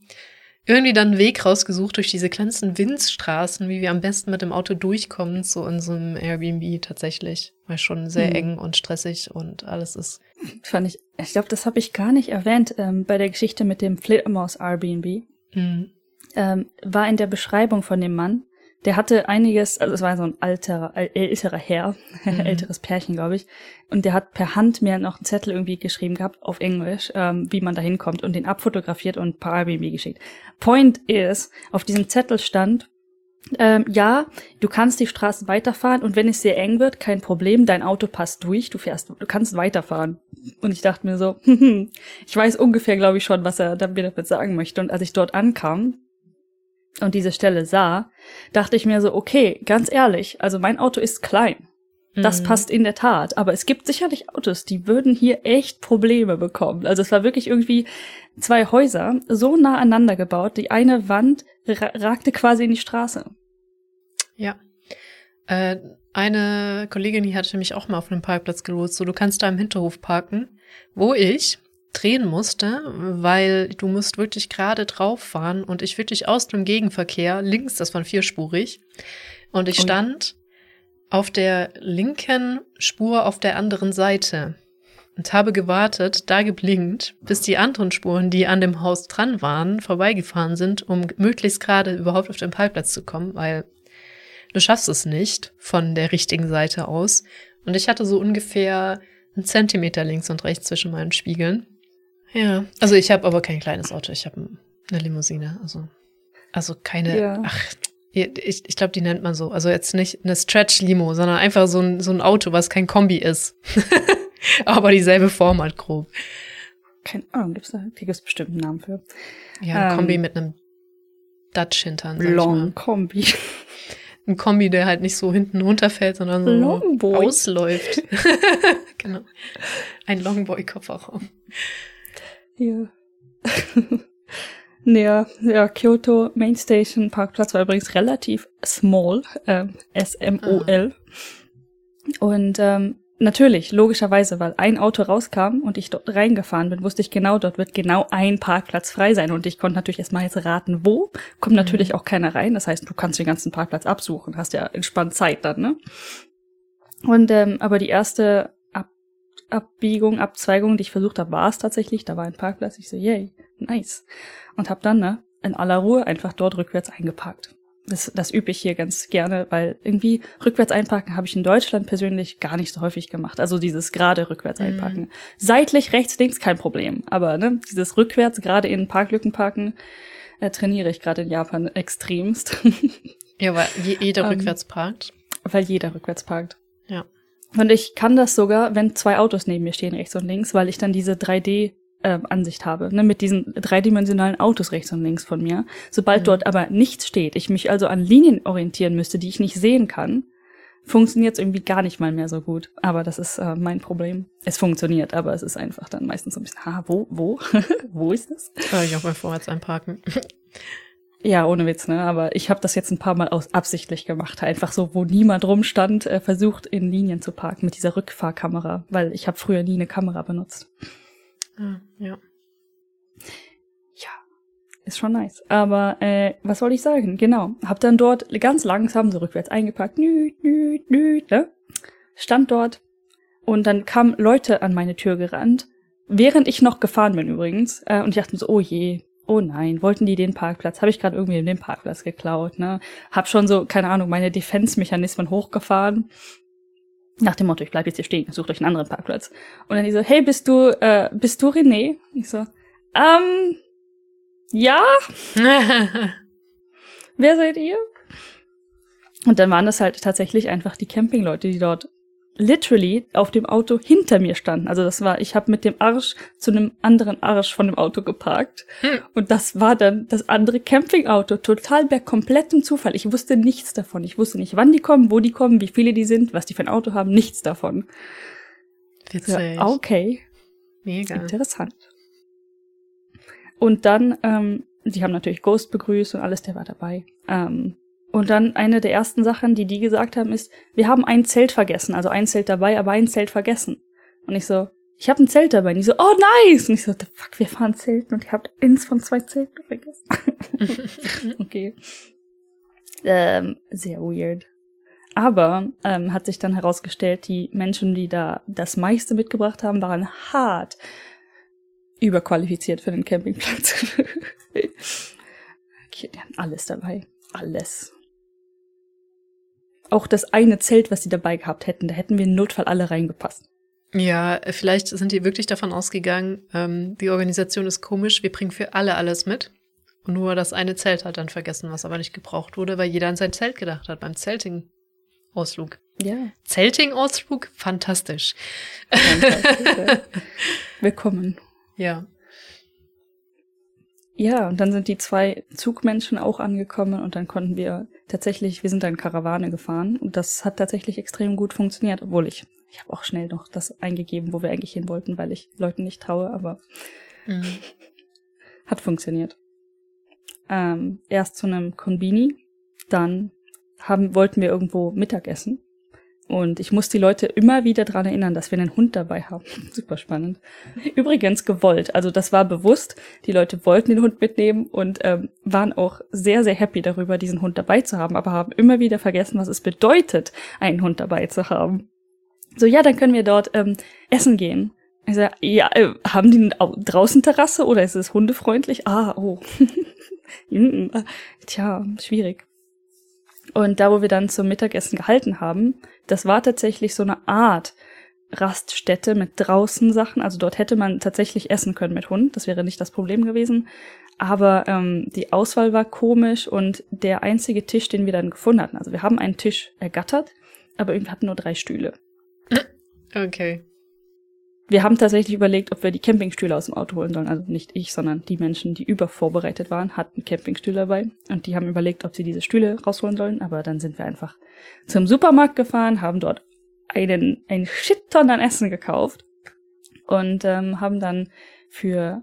irgendwie dann einen Weg rausgesucht durch diese kleinsten Windstraßen, wie wir am besten mit dem Auto durchkommen, so einem Airbnb tatsächlich. Weil schon sehr hm. eng und stressig und alles ist. Fand ich, ich glaube, das habe ich gar nicht erwähnt ähm, bei der Geschichte mit dem Fledermaus Airbnb. Hm. Ähm, war in der Beschreibung von dem Mann, der hatte einiges, also es war so ein alter, älterer Herr, mhm. älteres Pärchen, glaube ich, und der hat per Hand mir noch einen Zettel irgendwie geschrieben gehabt auf Englisch, ähm, wie man da hinkommt und den abfotografiert und per Airbnb geschickt. Point is, auf diesem Zettel stand, ähm, ja, du kannst die Straßen weiterfahren und wenn es sehr eng wird, kein Problem, dein Auto passt durch, du fährst, du kannst weiterfahren. Und ich dachte mir so, ich weiß ungefähr, glaube ich, schon, was er mir damit sagen möchte. Und als ich dort ankam, und diese Stelle sah, dachte ich mir so, okay, ganz ehrlich, also mein Auto ist klein. Das mhm. passt in der Tat. Aber es gibt sicherlich Autos, die würden hier echt Probleme bekommen. Also es war wirklich irgendwie zwei Häuser so nah aneinander gebaut. Die eine Wand ra ragte quasi in die Straße. Ja. Äh, eine Kollegin, die hatte mich auch mal auf einem Parkplatz gelotst. So, du kannst da im Hinterhof parken, wo ich drehen musste, weil du musst wirklich gerade drauf fahren und ich wirklich aus dem Gegenverkehr, links, das war vierspurig, und ich stand auf der linken Spur auf der anderen Seite und habe gewartet, da geblinkt, bis die anderen Spuren, die an dem Haus dran waren, vorbeigefahren sind, um möglichst gerade überhaupt auf den Parkplatz zu kommen, weil du schaffst es nicht von der richtigen Seite aus. Und ich hatte so ungefähr einen Zentimeter links und rechts zwischen meinen Spiegeln. Ja, also ich habe aber kein kleines Auto, ich habe eine Limousine, also also keine ja. ach ich, ich glaube, die nennt man so. Also jetzt nicht eine Stretch-Limo, sondern einfach so ein, so ein Auto, was kein Kombi ist. aber dieselbe Form halt grob. Keine Ahnung, gibt's da, da gibt's bestimmt einen Namen für. Ja, ein ähm, Kombi mit einem Dutch hintern. Long Kombi. Ein Kombi, der halt nicht so hinten runterfällt, sondern so Longboy. ausläuft. genau. Ein Longboy-Kofferraum. Ja. ja, ja, Kyoto Main Station Parkplatz war übrigens relativ small, äh, S-M-O-L. Ah. Und ähm, natürlich, logischerweise, weil ein Auto rauskam und ich dort reingefahren bin, wusste ich genau, dort wird genau ein Parkplatz frei sein. Und ich konnte natürlich erstmal jetzt raten, wo. Kommt mhm. natürlich auch keiner rein. Das heißt, du kannst den ganzen Parkplatz absuchen, hast ja entspannt Zeit dann, ne? Und ähm, aber die erste Abbiegung, Abzweigung, die ich versucht habe, war es tatsächlich. Da war ein Parkplatz. Ich so, yay, nice. Und habe dann ne, in aller Ruhe einfach dort rückwärts eingeparkt. Das, das übe ich hier ganz gerne, weil irgendwie rückwärts einparken habe ich in Deutschland persönlich gar nicht so häufig gemacht. Also dieses gerade rückwärts mhm. einparken. Mhm. Seitlich, rechts, links kein Problem. Aber ne, dieses rückwärts gerade in Parklücken parken äh, trainiere ich gerade in Japan extremst. ja, weil jeder ähm, rückwärts parkt. Weil jeder rückwärts parkt. Ja. Und ich kann das sogar, wenn zwei Autos neben mir stehen, rechts und links, weil ich dann diese 3D äh, Ansicht habe, ne, mit diesen dreidimensionalen Autos rechts und links von mir. Sobald mhm. dort aber nichts steht, ich mich also an Linien orientieren müsste, die ich nicht sehen kann, funktioniert es irgendwie gar nicht mal mehr so gut. Aber das ist äh, mein Problem. Es funktioniert, aber es ist einfach dann meistens so ein bisschen, ha, wo, wo, wo ist das? Ich auch mal vorwärts einparken. Ja, ohne Witz, ne? Aber ich habe das jetzt ein paar Mal aus absichtlich gemacht. Einfach so, wo niemand rumstand, äh, versucht in Linien zu parken mit dieser Rückfahrkamera, weil ich habe früher nie eine Kamera benutzt. Ah, ja. Ja, ist schon nice. Aber äh, was soll ich sagen? Genau, hab dann dort ganz langsam so rückwärts eingepackt, nü, nü, nü, ne? Stand dort und dann kamen Leute an meine Tür gerannt, während ich noch gefahren bin übrigens. Äh, und ich dachte mir so, oh je, oh nein, wollten die den Parkplatz? Habe ich gerade irgendwie den Parkplatz geklaut, ne? Hab schon so, keine Ahnung, meine Defense-Mechanismen hochgefahren. Nach dem Motto, ich bleib jetzt hier stehen, sucht euch einen anderen Parkplatz. Und dann die so, hey, bist du, äh, bist du René? Ich so, ähm, ja? Wer seid ihr? Und dann waren das halt tatsächlich einfach die Campingleute, die dort literally auf dem Auto hinter mir standen. Also das war, ich habe mit dem Arsch zu einem anderen Arsch von dem Auto geparkt. Hm. Und das war dann das andere Campingauto. Total bei komplettem Zufall. Ich wusste nichts davon. Ich wusste nicht, wann die kommen, wo die kommen, wie viele die sind, was die für ein Auto haben. Nichts davon. Witzig. Ja, okay. Mega. Interessant. Und dann, ähm, die haben natürlich Ghost begrüßt und alles, der war dabei. Ähm, und dann eine der ersten Sachen, die die gesagt haben, ist, wir haben ein Zelt vergessen. Also ein Zelt dabei, aber ein Zelt vergessen. Und ich so, ich habe ein Zelt dabei. Und die so, oh nice. Und ich so, the fuck, wir fahren Zelten und ihr habt eins von zwei Zelten vergessen. okay. Ähm, sehr weird. Aber ähm, hat sich dann herausgestellt, die Menschen, die da das meiste mitgebracht haben, waren hart überqualifiziert für den Campingplatz. okay, die haben alles dabei. Alles. Auch das eine Zelt, was sie dabei gehabt hätten, da hätten wir im Notfall alle reingepasst. Ja, vielleicht sind die wirklich davon ausgegangen, ähm, die Organisation ist komisch, wir bringen für alle alles mit. Und nur das eine Zelt hat dann vergessen, was aber nicht gebraucht wurde, weil jeder an sein Zelt gedacht hat beim Zelting-Ausflug. Ja. Zelting-Ausflug, fantastisch. Fantastisch ja. Willkommen. Ja. Ja, und dann sind die zwei Zugmenschen auch angekommen und dann konnten wir tatsächlich, wir sind dann Karawane gefahren und das hat tatsächlich extrem gut funktioniert, obwohl ich, ich habe auch schnell noch das eingegeben, wo wir eigentlich hin wollten, weil ich Leuten nicht traue, aber mhm. hat funktioniert. Ähm, erst zu einem Konbini, dann haben, wollten wir irgendwo Mittagessen und ich muss die Leute immer wieder dran erinnern, dass wir einen Hund dabei haben. Super spannend. Übrigens gewollt. Also das war bewusst. Die Leute wollten den Hund mitnehmen und ähm, waren auch sehr, sehr happy darüber, diesen Hund dabei zu haben, aber haben immer wieder vergessen, was es bedeutet, einen Hund dabei zu haben. So, ja, dann können wir dort ähm, essen gehen. Ich sag, ja, äh, haben die draußen Terrasse oder ist es hundefreundlich? Ah, oh. Hm, tja, schwierig. Und da, wo wir dann zum Mittagessen gehalten haben, das war tatsächlich so eine Art Raststätte mit draußen Sachen. Also dort hätte man tatsächlich essen können mit Hund. Das wäre nicht das Problem gewesen. Aber ähm, die Auswahl war komisch und der einzige Tisch, den wir dann gefunden hatten, also wir haben einen Tisch ergattert, aber wir hatten nur drei Stühle. Okay. Wir haben tatsächlich überlegt, ob wir die Campingstühle aus dem Auto holen sollen. Also nicht ich, sondern die Menschen, die übervorbereitet waren, hatten Campingstühle dabei. Und die haben überlegt, ob sie diese Stühle rausholen sollen. Aber dann sind wir einfach zum Supermarkt gefahren, haben dort einen, ein Shit-Ton an Essen gekauft und ähm, haben dann für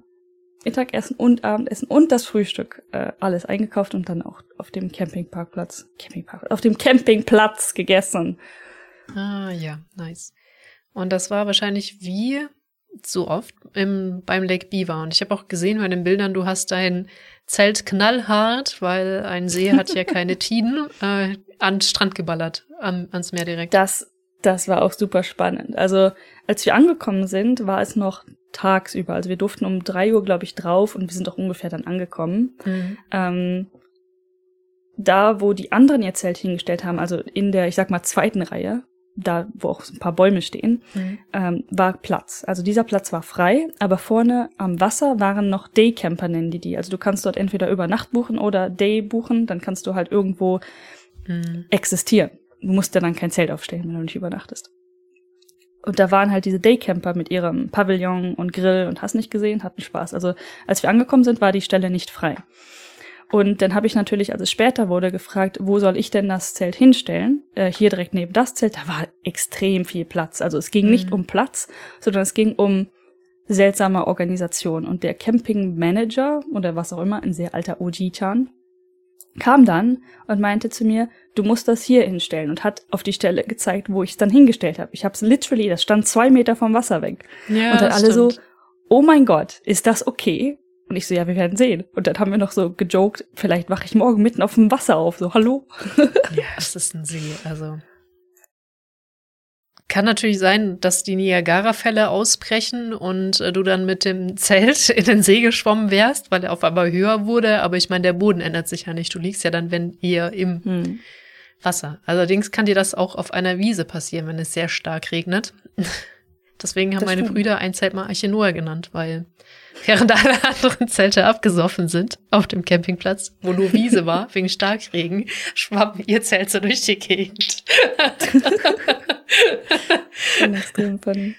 Mittagessen und Abendessen und das Frühstück äh, alles eingekauft und dann auch auf dem Campingparkplatz, Campingpark, auf dem Campingplatz gegessen. Ah ja, nice. Und das war wahrscheinlich wie so oft im, beim Lake Beaver. Und ich habe auch gesehen bei den Bildern, du hast dein Zelt knallhart, weil ein See hat ja keine Tiden, äh, an den Strand geballert, an, ans Meer direkt. Das, das war auch super spannend. Also als wir angekommen sind, war es noch tagsüber. Also wir durften um drei Uhr, glaube ich, drauf und wir sind auch ungefähr dann angekommen. Mhm. Ähm, da, wo die anderen ihr Zelt hingestellt haben, also in der, ich sag mal, zweiten Reihe, da wo auch ein paar Bäume stehen, mhm. ähm, war Platz. Also dieser Platz war frei, aber vorne am Wasser waren noch Daycamper, nennen die die. Also du kannst dort entweder über Nacht buchen oder Day buchen, dann kannst du halt irgendwo mhm. existieren. Du musst ja dann kein Zelt aufstellen, wenn du nicht übernachtest. Und da waren halt diese Daycamper mit ihrem Pavillon und Grill und hast nicht gesehen, hatten Spaß. Also als wir angekommen sind, war die Stelle nicht frei. Und dann habe ich natürlich, als es später wurde, gefragt, wo soll ich denn das Zelt hinstellen? Äh, hier direkt neben das Zelt, da war extrem viel Platz. Also es ging mhm. nicht um Platz, sondern es ging um seltsame Organisation. Und der Campingmanager oder was auch immer, ein sehr alter OG-Chan, kam dann und meinte zu mir, du musst das hier hinstellen und hat auf die Stelle gezeigt, wo ich es dann hingestellt habe. Ich habe es literally, das stand zwei Meter vom Wasser weg. Ja, und dann alle stimmt. so, oh mein Gott, ist das okay? Und ich so, ja, wir werden sehen. Und dann haben wir noch so gejoked, vielleicht wache ich morgen mitten auf dem Wasser auf. So, hallo? ja, es ist ein See, also. Kann natürlich sein, dass die Niagara-Fälle ausbrechen und äh, du dann mit dem Zelt in den See geschwommen wärst, weil er auf einmal höher wurde. Aber ich meine, der Boden ändert sich ja nicht. Du liegst ja dann, wenn ihr im hm. Wasser. Allerdings kann dir das auch auf einer Wiese passieren, wenn es sehr stark regnet. Deswegen haben das meine stimmt. Brüder ein Zelt mal Arche Noah genannt, weil während alle anderen Zelte abgesoffen sind auf dem Campingplatz, wo nur Wiese war, wegen Starkregen, schwamm ihr Zelt so durch die Gegend. extrem funny.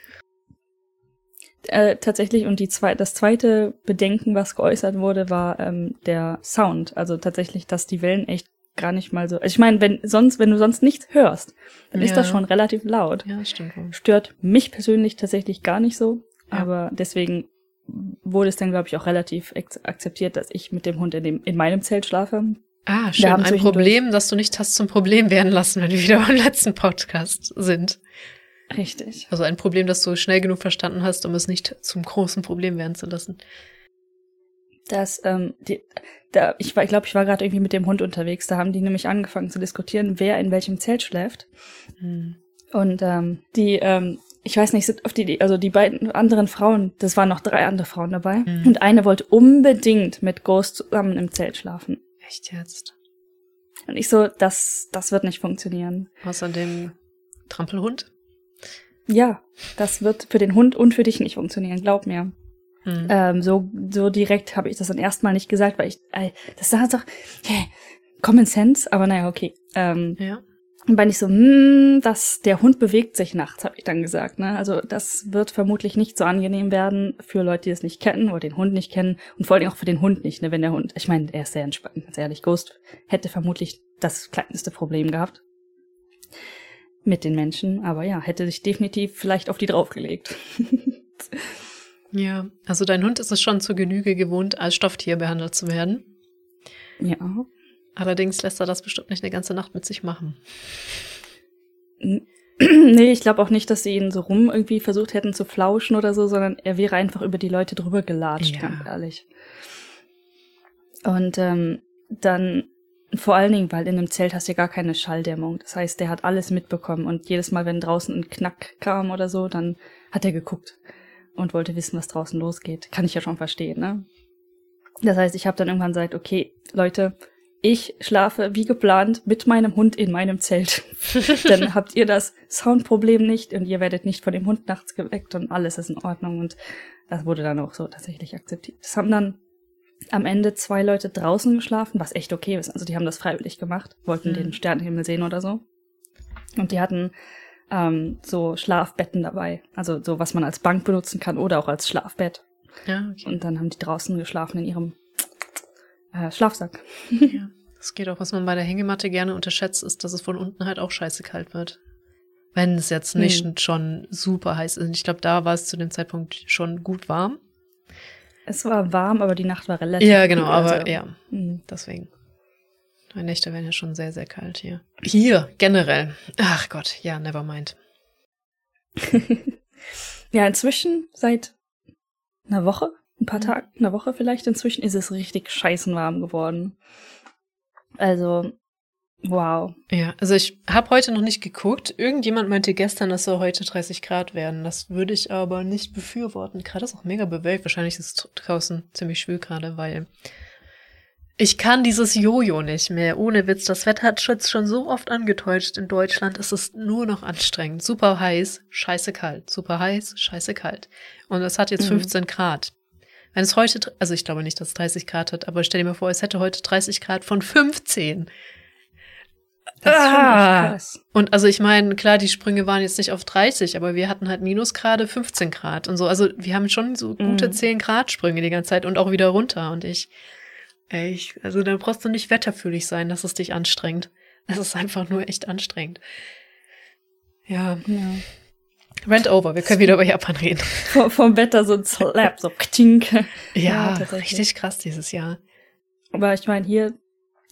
Äh, tatsächlich, und die zwei, das zweite Bedenken, was geäußert wurde, war ähm, der Sound. Also tatsächlich, dass die Wellen echt gar nicht mal so. Also ich meine, wenn sonst, wenn du sonst nichts hörst, dann ja. ist das schon relativ laut. Ja, stimmt. Stört mich persönlich tatsächlich gar nicht so. Ja. Aber deswegen wurde es dann, glaube ich, auch relativ akzeptiert, dass ich mit dem Hund in, dem, in meinem Zelt schlafe. Ah, schön. Ein Problem, das du nicht hast zum Problem werden lassen, wenn wir wieder beim letzten Podcast sind. Richtig. Also ein Problem, das du schnell genug verstanden hast, um es nicht zum großen Problem werden zu lassen. Das, ähm, die, da, ich war, ich glaube, ich war gerade irgendwie mit dem Hund unterwegs. Da haben die nämlich angefangen zu diskutieren, wer in welchem Zelt schläft. Hm. Und ähm, die, ähm, ich weiß nicht, sind auf die, also die beiden anderen Frauen, das waren noch drei andere Frauen dabei. Hm. Und eine wollte unbedingt mit Ghost zusammen im Zelt schlafen. Echt jetzt? Und ich so, das, das wird nicht funktionieren. Außer dem Trampelhund? Ja, das wird für den Hund und für dich nicht funktionieren, glaub mir. Hm. Ähm, so, so direkt habe ich das dann erstmal nicht gesagt, weil ich, äh, das sagt doch, hey, Common Sense, aber naja, okay. Ähm, ja. Und war nicht so, hm, dass der Hund bewegt sich nachts, habe ich dann gesagt. Ne? Also das wird vermutlich nicht so angenehm werden für Leute, die es nicht kennen oder den Hund nicht kennen und vor allem auch für den Hund nicht, ne? wenn der Hund, ich meine, er ist sehr entspannt, ganz ehrlich. Ghost hätte vermutlich das kleinste Problem gehabt mit den Menschen, aber ja, hätte sich definitiv vielleicht auf die draufgelegt. Ja, also dein Hund ist es schon zur Genüge gewohnt, als Stofftier behandelt zu werden. Ja. Allerdings lässt er das bestimmt nicht eine ganze Nacht mit sich machen. Nee, ich glaube auch nicht, dass sie ihn so rum irgendwie versucht hätten zu flauschen oder so, sondern er wäre einfach über die Leute drüber gelatscht, ja. ganz ehrlich. Und ähm, dann vor allen Dingen, weil in einem Zelt hast du ja gar keine Schalldämmung. Das heißt, der hat alles mitbekommen und jedes Mal, wenn draußen ein Knack kam oder so, dann hat er geguckt und wollte wissen, was draußen losgeht. Kann ich ja schon verstehen, ne? Das heißt, ich habe dann irgendwann gesagt, okay, Leute, ich schlafe wie geplant mit meinem Hund in meinem Zelt. dann habt ihr das Soundproblem nicht und ihr werdet nicht von dem Hund nachts geweckt und alles ist in Ordnung. Und das wurde dann auch so tatsächlich akzeptiert. Das haben dann am Ende zwei Leute draußen geschlafen, was echt okay ist. Also die haben das freiwillig gemacht, wollten mhm. den Sternenhimmel sehen oder so. Und die hatten ähm, so Schlafbetten dabei. Also so, was man als Bank benutzen kann oder auch als Schlafbett. Ja, okay. Und dann haben die draußen geschlafen in ihrem äh, Schlafsack. ja. Das geht auch, was man bei der Hängematte gerne unterschätzt, ist, dass es von unten halt auch scheiße kalt wird. Wenn es jetzt nicht hm. schon super heiß ist. Ich glaube, da war es zu dem Zeitpunkt schon gut warm. Es war warm, aber die Nacht war relativ. Ja, genau, aber also. ja, hm. deswegen. Die Nächte werden ja schon sehr, sehr kalt hier. Hier, generell. Ach Gott, ja, never mind. ja, inzwischen seit einer Woche, ein paar mhm. Tagen, einer Woche vielleicht inzwischen, ist es richtig scheißen warm geworden. Also, wow. Ja, also ich habe heute noch nicht geguckt. Irgendjemand meinte gestern, dass soll heute 30 Grad werden. Das würde ich aber nicht befürworten. Gerade ist auch mega bewölkt. Wahrscheinlich ist es draußen ziemlich schwül gerade, weil ich kann dieses Jojo nicht mehr. Ohne Witz. Das Wetter hat Schütz schon so oft angetäuscht in Deutschland. Es ist nur noch anstrengend. Super heiß, scheiße kalt. Super heiß, scheiße kalt. Und es hat jetzt mhm. 15 Grad. Wenn es heute, also ich glaube nicht, dass es 30 Grad hat, aber stell dir mal vor, es hätte heute 30 Grad von 15. Das ah. Ist und also ich meine, klar, die Sprünge waren jetzt nicht auf 30, aber wir hatten halt Minusgrade 15 Grad und so. Also wir haben schon so gute mhm. 10 Grad Sprünge die ganze Zeit und auch wieder runter. Und ich, Echt? Also da brauchst du nicht wetterfühlig sein, dass es dich anstrengt. Es ist einfach nur echt anstrengend. Ja. ja. Rent over, wir können wieder über Japan reden. V vom Wetter so ein Slap, so ktink. Ja, ja richtig krass dieses Jahr. Aber ich meine, hier,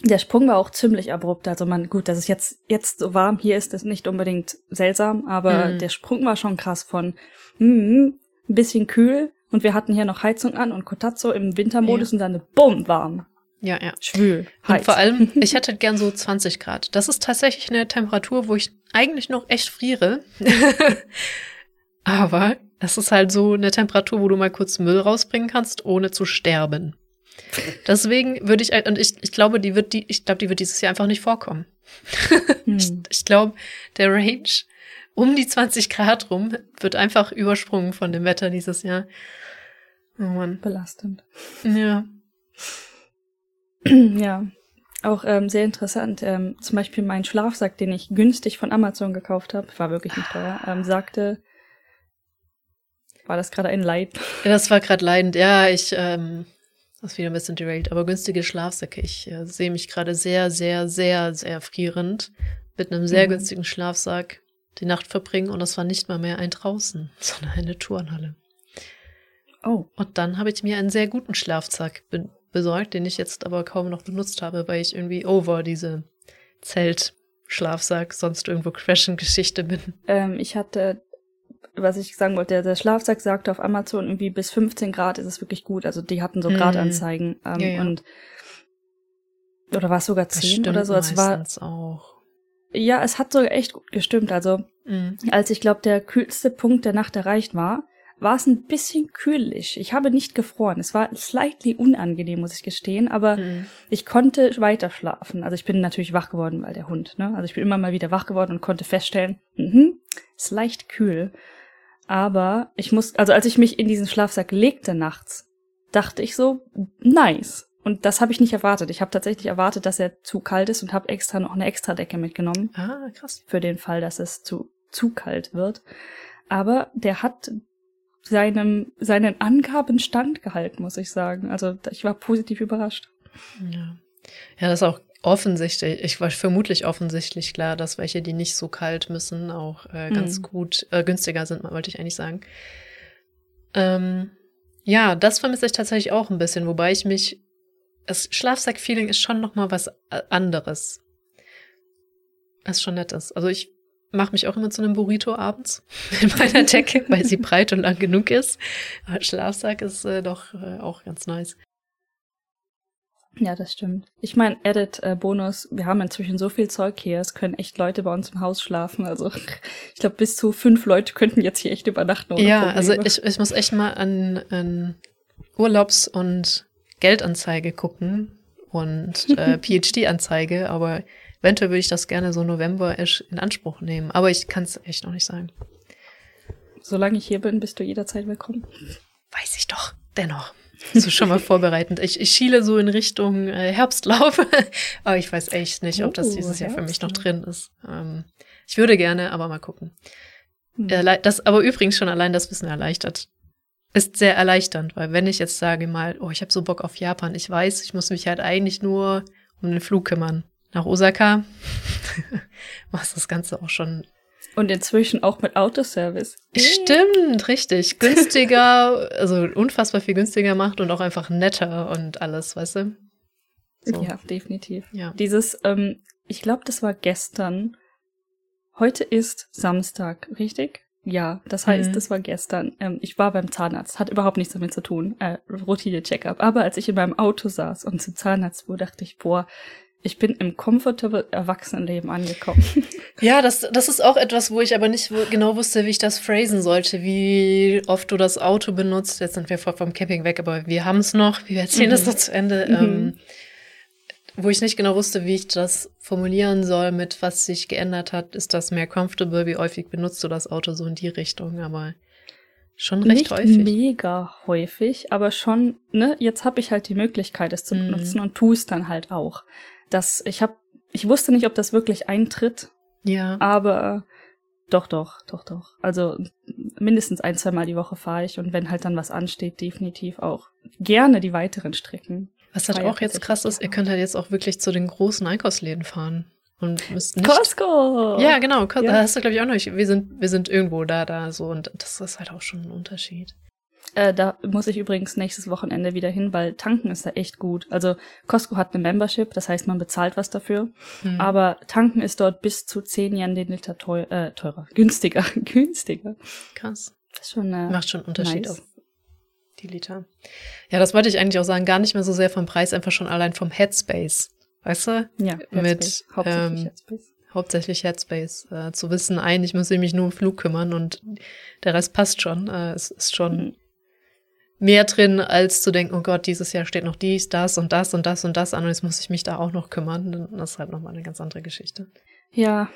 der Sprung war auch ziemlich abrupt. Also man, gut, dass es jetzt, jetzt so warm hier ist, ist nicht unbedingt seltsam, aber mhm. der Sprung war schon krass von, mm, ein bisschen kühl, und wir hatten hier noch Heizung an und Kotatsu im Wintermodus ja. und dann bumm warm. Ja, ja. Schwül. Heiß. Und vor allem, ich hätte gern so 20 Grad. Das ist tatsächlich eine Temperatur, wo ich eigentlich noch echt friere. Aber das ist halt so eine Temperatur, wo du mal kurz Müll rausbringen kannst, ohne zu sterben. Deswegen würde ich, und ich, ich glaube, die wird die, ich glaube, die wird dieses Jahr einfach nicht vorkommen. Hm. ich, ich glaube, der Range um die 20 Grad rum wird einfach übersprungen von dem Wetter dieses Jahr. Oh Mann. Belastend. Ja. ja. Auch ähm, sehr interessant. Ähm, zum Beispiel mein Schlafsack, den ich günstig von Amazon gekauft habe, war wirklich nicht teuer, ähm, sagte, war das gerade ein Leid? Ja, das war gerade leidend. Ja, ich, ähm, das ist wieder ein bisschen derailed, aber günstige Schlafsäcke. Ich äh, sehe mich gerade sehr, sehr, sehr, sehr frierend mit einem sehr mhm. günstigen Schlafsack die Nacht verbringen und das war nicht mal mehr ein draußen, sondern eine Turnhalle. Oh. Und dann habe ich mir einen sehr guten Schlafsack be besorgt, den ich jetzt aber kaum noch benutzt habe, weil ich irgendwie over diese Zelt Schlafsack, sonst irgendwo crashen Geschichte bin. Ähm, ich hatte was ich sagen wollte, der, der Schlafsack sagte auf Amazon irgendwie bis 15 Grad ist es wirklich gut. Also die hatten so mhm. Gradanzeigen. Ähm, ja, ja. Und oder war es sogar 10 oder so? Es war auch. Ja, es hat sogar echt gut gestimmt. Also mhm. als ich glaube, der kühlste Punkt der Nacht erreicht war, war es ein bisschen kühlig. Ich habe nicht gefroren. Es war slightly unangenehm, muss ich gestehen, aber mhm. ich konnte weiter schlafen. Also ich bin natürlich wach geworden, weil der Hund, ne? Also ich bin immer mal wieder wach geworden und konnte feststellen, mhm, ist leicht kühl. Aber ich muss, also als ich mich in diesen Schlafsack legte nachts, dachte ich so, nice. Und das habe ich nicht erwartet. Ich habe tatsächlich erwartet, dass er zu kalt ist und habe extra noch eine extra Decke mitgenommen. Ah, krass. Für den Fall, dass es zu, zu kalt wird. Aber der hat seinem, seinen Angaben standgehalten, muss ich sagen. Also ich war positiv überrascht. Ja. Ja, das ist auch offensichtlich, ich war vermutlich offensichtlich klar, dass welche, die nicht so kalt müssen, auch äh, ganz mhm. gut äh, günstiger sind, wollte ich eigentlich sagen. Ähm, ja, das vermisse ich tatsächlich auch ein bisschen, wobei ich mich, das Schlafsack-Feeling ist schon noch mal was äh, anderes. Was schon nett ist. Also ich mache mich auch immer zu einem Burrito abends in meiner Decke, weil sie breit und lang genug ist. Aber Schlafsack ist äh, doch äh, auch ganz nice. Ja, das stimmt. Ich meine, Edit-Bonus, äh, wir haben inzwischen so viel Zeug hier, es können echt Leute bei uns im Haus schlafen. Also ich glaube, bis zu fünf Leute könnten jetzt hier echt übernachten. Ja, Probleme. also ich, ich muss echt mal an, an Urlaubs- und Geldanzeige gucken und äh, PhD-Anzeige, aber Eventuell würde ich das gerne so November in Anspruch nehmen, aber ich kann es echt noch nicht sagen. Solange ich hier bin, bist du jederzeit willkommen. Weiß ich doch, dennoch. So schon mal vorbereitend. Ich, ich schiele so in Richtung äh, Herbstlauf, aber ich weiß echt nicht, ob das oh, dieses Jahr für mich noch drin ist. Ähm, ich würde gerne, aber mal gucken. Hm. Das aber übrigens schon allein das Wissen erleichtert. Ist sehr erleichternd, weil wenn ich jetzt sage mal, oh, ich habe so Bock auf Japan, ich weiß, ich muss mich halt eigentlich nur um den Flug kümmern nach Osaka. Machst das Ganze auch schon. Und inzwischen auch mit Autoservice. Stimmt, richtig. Günstiger, also unfassbar viel günstiger macht und auch einfach netter und alles, weißt du? So. Ja, definitiv. Ja. Dieses, ähm, ich glaube, das war gestern. Heute ist Samstag, richtig? Ja, das heißt, mhm. das war gestern. Ähm, ich war beim Zahnarzt, hat überhaupt nichts damit zu tun, äh, Routine-Check-up. Aber als ich in meinem Auto saß und zum Zahnarzt wurde, dachte ich, boah, ich bin im comfortable Erwachsenenleben angekommen. Ja, das, das ist auch etwas, wo ich aber nicht genau wusste, wie ich das phrasen sollte, wie oft du das Auto benutzt. Jetzt sind wir voll vom Camping weg, aber wir haben es noch. Wir erzählen mhm. das noch zu Ende. Mhm. Ähm, wo ich nicht genau wusste, wie ich das formulieren soll, mit was sich geändert hat. Ist das mehr comfortable? Wie häufig benutzt du das Auto so in die Richtung? Aber schon recht nicht häufig. mega häufig, aber schon, ne, jetzt habe ich halt die Möglichkeit, es zu mhm. benutzen und tu es dann halt auch dass ich habe, ich wusste nicht, ob das wirklich eintritt. Ja. Aber doch, doch, doch, doch. Also mindestens ein, zwei Mal die Woche fahre ich und wenn halt dann was ansteht, definitiv auch gerne die weiteren Strecken. Was halt auch jetzt krass ist, ihr könnt halt jetzt auch wirklich zu den großen Einkaufsläden fahren und müsst nicht. Costco! Ja, genau. ja. Da hast du, glaube ich, auch noch. Wir sind, wir sind irgendwo da, da, so. Und das ist halt auch schon ein Unterschied. Äh, da muss ich übrigens nächstes Wochenende wieder hin, weil tanken ist da echt gut. Also Costco hat eine Membership, das heißt, man bezahlt was dafür. Mhm. Aber tanken ist dort bis zu 10 Yen den Liter teuer, äh, teurer, günstiger, günstiger. Krass. Das ist schon, äh, Macht schon einen Unterschied nice. auf die Liter. Ja, das wollte ich eigentlich auch sagen, gar nicht mehr so sehr vom Preis, einfach schon allein vom Headspace. Weißt du? Ja, Headspace. mit hauptsächlich ähm, Headspace. Hauptsächlich Headspace. Äh, zu wissen, eigentlich muss ich mich nur um Flug kümmern und der Rest passt schon. Äh, es ist schon mhm mehr drin, als zu denken, oh Gott, dieses Jahr steht noch dies, das und das und das und das an und jetzt muss ich mich da auch noch kümmern. Das ist halt nochmal eine ganz andere Geschichte. Ja,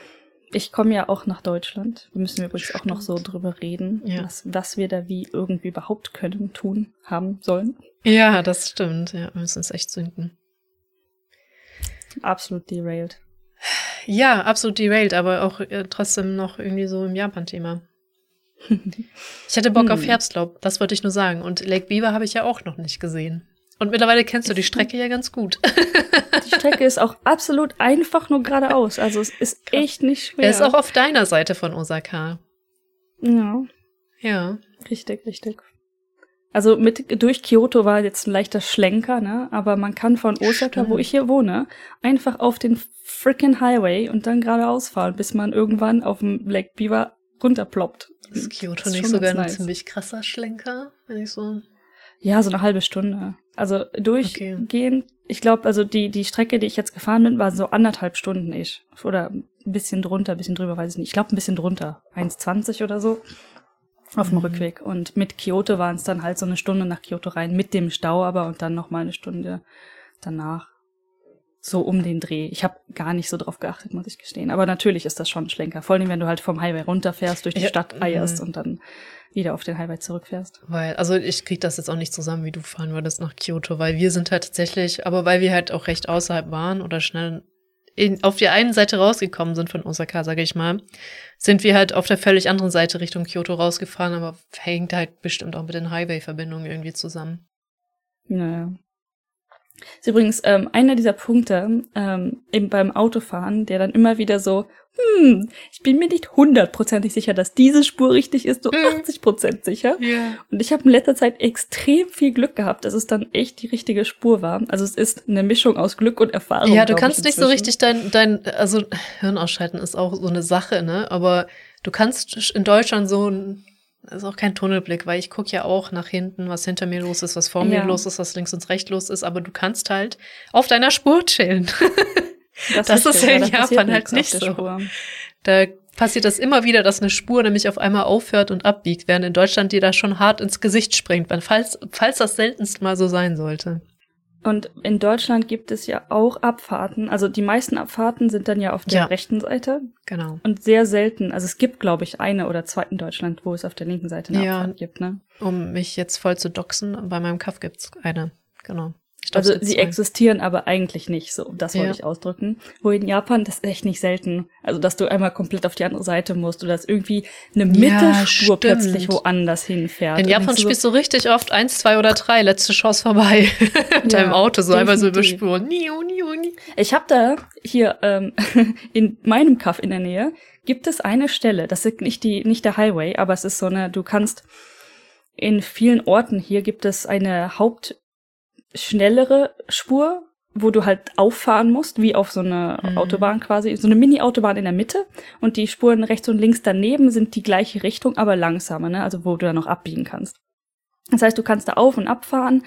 ich komme ja auch nach Deutschland. Wir müssen übrigens Stimmt. auch noch so drüber reden, ja. was, was wir da wie irgendwie überhaupt können, tun, haben sollen. Ja, das stimmt. Ja, wir müssen es echt sinken. Absolut derailed. Ja, absolut derailed, aber auch äh, trotzdem noch irgendwie so im Japan-Thema. Ich hatte Bock auf hm. Herbstlaub, das wollte ich nur sagen. Und Lake Beaver habe ich ja auch noch nicht gesehen. Und mittlerweile kennst du die Strecke ja ganz gut. Die Strecke ist auch absolut einfach nur geradeaus. Also es ist Krass. echt nicht schwer. Er ist auch auf deiner Seite von Osaka. Ja. Ja. Richtig, richtig. Also mit durch Kyoto war jetzt ein leichter Schlenker, ne? Aber man kann von Osaka, Stimmt. wo ich hier wohne, einfach auf den freaking Highway und dann geradeaus fahren, bis man irgendwann auf dem Lake Beaver runterploppt. Ist Kyoto nicht sogar nice. ein ziemlich krasser Schlenker, wenn ich so. Ja, so eine halbe Stunde. Also durchgehend. Okay. Ich glaube, also die, die Strecke, die ich jetzt gefahren bin, war so anderthalb Stunden ich. Oder ein bisschen drunter, ein bisschen drüber, weiß ich nicht. Ich glaube, ein bisschen drunter. 1,20 oder so. Auf dem mhm. Rückweg. Und mit Kyoto waren es dann halt so eine Stunde nach Kyoto rein, mit dem Stau aber und dann noch mal eine Stunde danach. So um den Dreh. Ich habe gar nicht so drauf geachtet, muss ich gestehen. Aber natürlich ist das schon ein Schlenker. Vor allem, wenn du halt vom Highway runterfährst, durch die ja, Stadt eierst mhm. und dann wieder auf den Highway zurückfährst. Weil, also ich krieg das jetzt auch nicht zusammen, wie du fahren würdest nach Kyoto, weil wir sind halt tatsächlich, aber weil wir halt auch recht außerhalb waren oder schnell in, auf der einen Seite rausgekommen sind von Osaka, sage ich mal, sind wir halt auf der völlig anderen Seite Richtung Kyoto rausgefahren, aber hängt halt bestimmt auch mit den Highway-Verbindungen irgendwie zusammen. Naja. Das ist übrigens ähm, einer dieser Punkte ähm, eben beim Autofahren, der dann immer wieder so, hm, ich bin mir nicht hundertprozentig sicher, dass diese Spur richtig ist, so 80 hm. Prozent sicher. Yeah. Und ich habe in letzter Zeit extrem viel Glück gehabt, dass es dann echt die richtige Spur war. Also es ist eine Mischung aus Glück und Erfahrung. Ja, du kannst nicht so richtig dein, dein, also Hirn ausschalten ist auch so eine Sache, ne? Aber du kannst in Deutschland so ein ist auch kein Tunnelblick, weil ich gucke ja auch nach hinten, was hinter mir los ist, was vor mir ja. los ist, was links und rechts los ist, aber du kannst halt auf deiner Spur chillen. Das, das ist in Japan halt nicht so. Spur. Da passiert das immer wieder, dass eine Spur nämlich auf einmal aufhört und abbiegt, während in Deutschland dir da schon hart ins Gesicht springt, falls, falls das seltenst mal so sein sollte. Und in Deutschland gibt es ja auch Abfahrten. Also die meisten Abfahrten sind dann ja auf der ja, rechten Seite. Genau. Und sehr selten, also es gibt, glaube ich, eine oder zwei in Deutschland, wo es auf der linken Seite eine ja, Abfahrt gibt, ne? Um mich jetzt voll zu doxen, bei meinem Kaff gibt's eine, genau. Also sie existieren aber eigentlich nicht so, das wollte ja. ich ausdrücken. Wo in Japan, das ist echt nicht selten. Also, dass du einmal komplett auf die andere Seite musst oder dass irgendwie eine Mittelspur ja, plötzlich woanders hinfährt. In Japan so spielst du richtig oft eins, zwei oder drei, letzte Chance vorbei. Mit ja, deinem Auto, so einfach so überspuren. Niu, niu, niu. Ich habe da hier ähm, in meinem Kaff in der Nähe gibt es eine Stelle, das ist nicht die, nicht der Highway, aber es ist so eine, du kannst in vielen Orten hier gibt es eine Haupt schnellere Spur, wo du halt auffahren musst, wie auf so eine mhm. Autobahn quasi, so eine Mini-Autobahn in der Mitte und die Spuren rechts und links daneben sind die gleiche Richtung, aber langsamer, ne? Also wo du dann noch abbiegen kannst. Das heißt, du kannst da auf und abfahren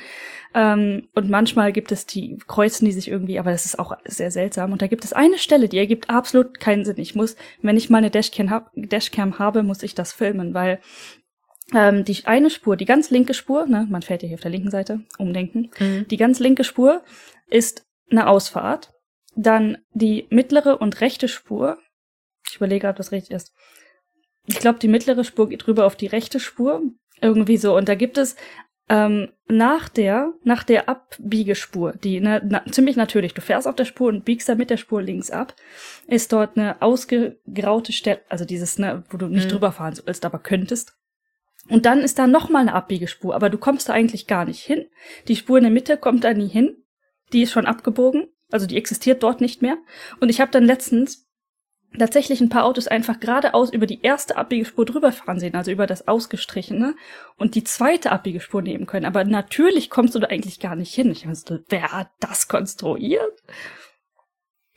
ähm, und manchmal gibt es die, kreuzen die sich irgendwie, aber das ist auch sehr seltsam. Und da gibt es eine Stelle, die ergibt absolut keinen Sinn. Ich muss, wenn ich mal eine Dashcam, hab, Dashcam habe, muss ich das filmen, weil ähm, die eine Spur, die ganz linke Spur, ne, man fährt ja hier auf der linken Seite, umdenken, mhm. die ganz linke Spur ist eine Ausfahrt. Dann die mittlere und rechte Spur, ich überlege gerade, was richtig ist. Ich glaube, die mittlere Spur geht rüber auf die rechte Spur, irgendwie so. Und da gibt es ähm, nach der, nach der Abbiegespur, die ne, na, ziemlich natürlich, du fährst auf der Spur und biegst dann mit der Spur links ab, ist dort eine ausgegraute Stelle, also dieses, ne, wo du nicht mhm. drüber fahren sollst, aber könntest. Und dann ist da nochmal eine Abbiegespur, aber du kommst da eigentlich gar nicht hin. Die Spur in der Mitte kommt da nie hin. Die ist schon abgebogen, also die existiert dort nicht mehr. Und ich habe dann letztens tatsächlich ein paar Autos einfach geradeaus über die erste Abbiegespur drüber fahren sehen, also über das Ausgestrichene, und die zweite Abbiegespur nehmen können. Aber natürlich kommst du da eigentlich gar nicht hin. Ich meine, wer hat das konstruiert?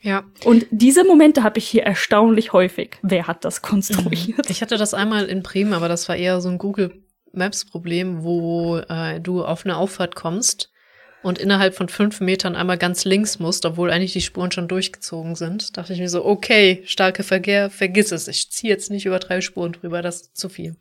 Ja. Und diese Momente habe ich hier erstaunlich häufig. Wer hat das konstruiert? Ich hatte das einmal in Bremen, aber das war eher so ein Google Maps Problem, wo äh, du auf eine Auffahrt kommst und innerhalb von fünf Metern einmal ganz links musst, obwohl eigentlich die Spuren schon durchgezogen sind. Dachte ich mir so, okay, starke Verkehr, vergiss es. Ich ziehe jetzt nicht über drei Spuren drüber, das ist zu viel.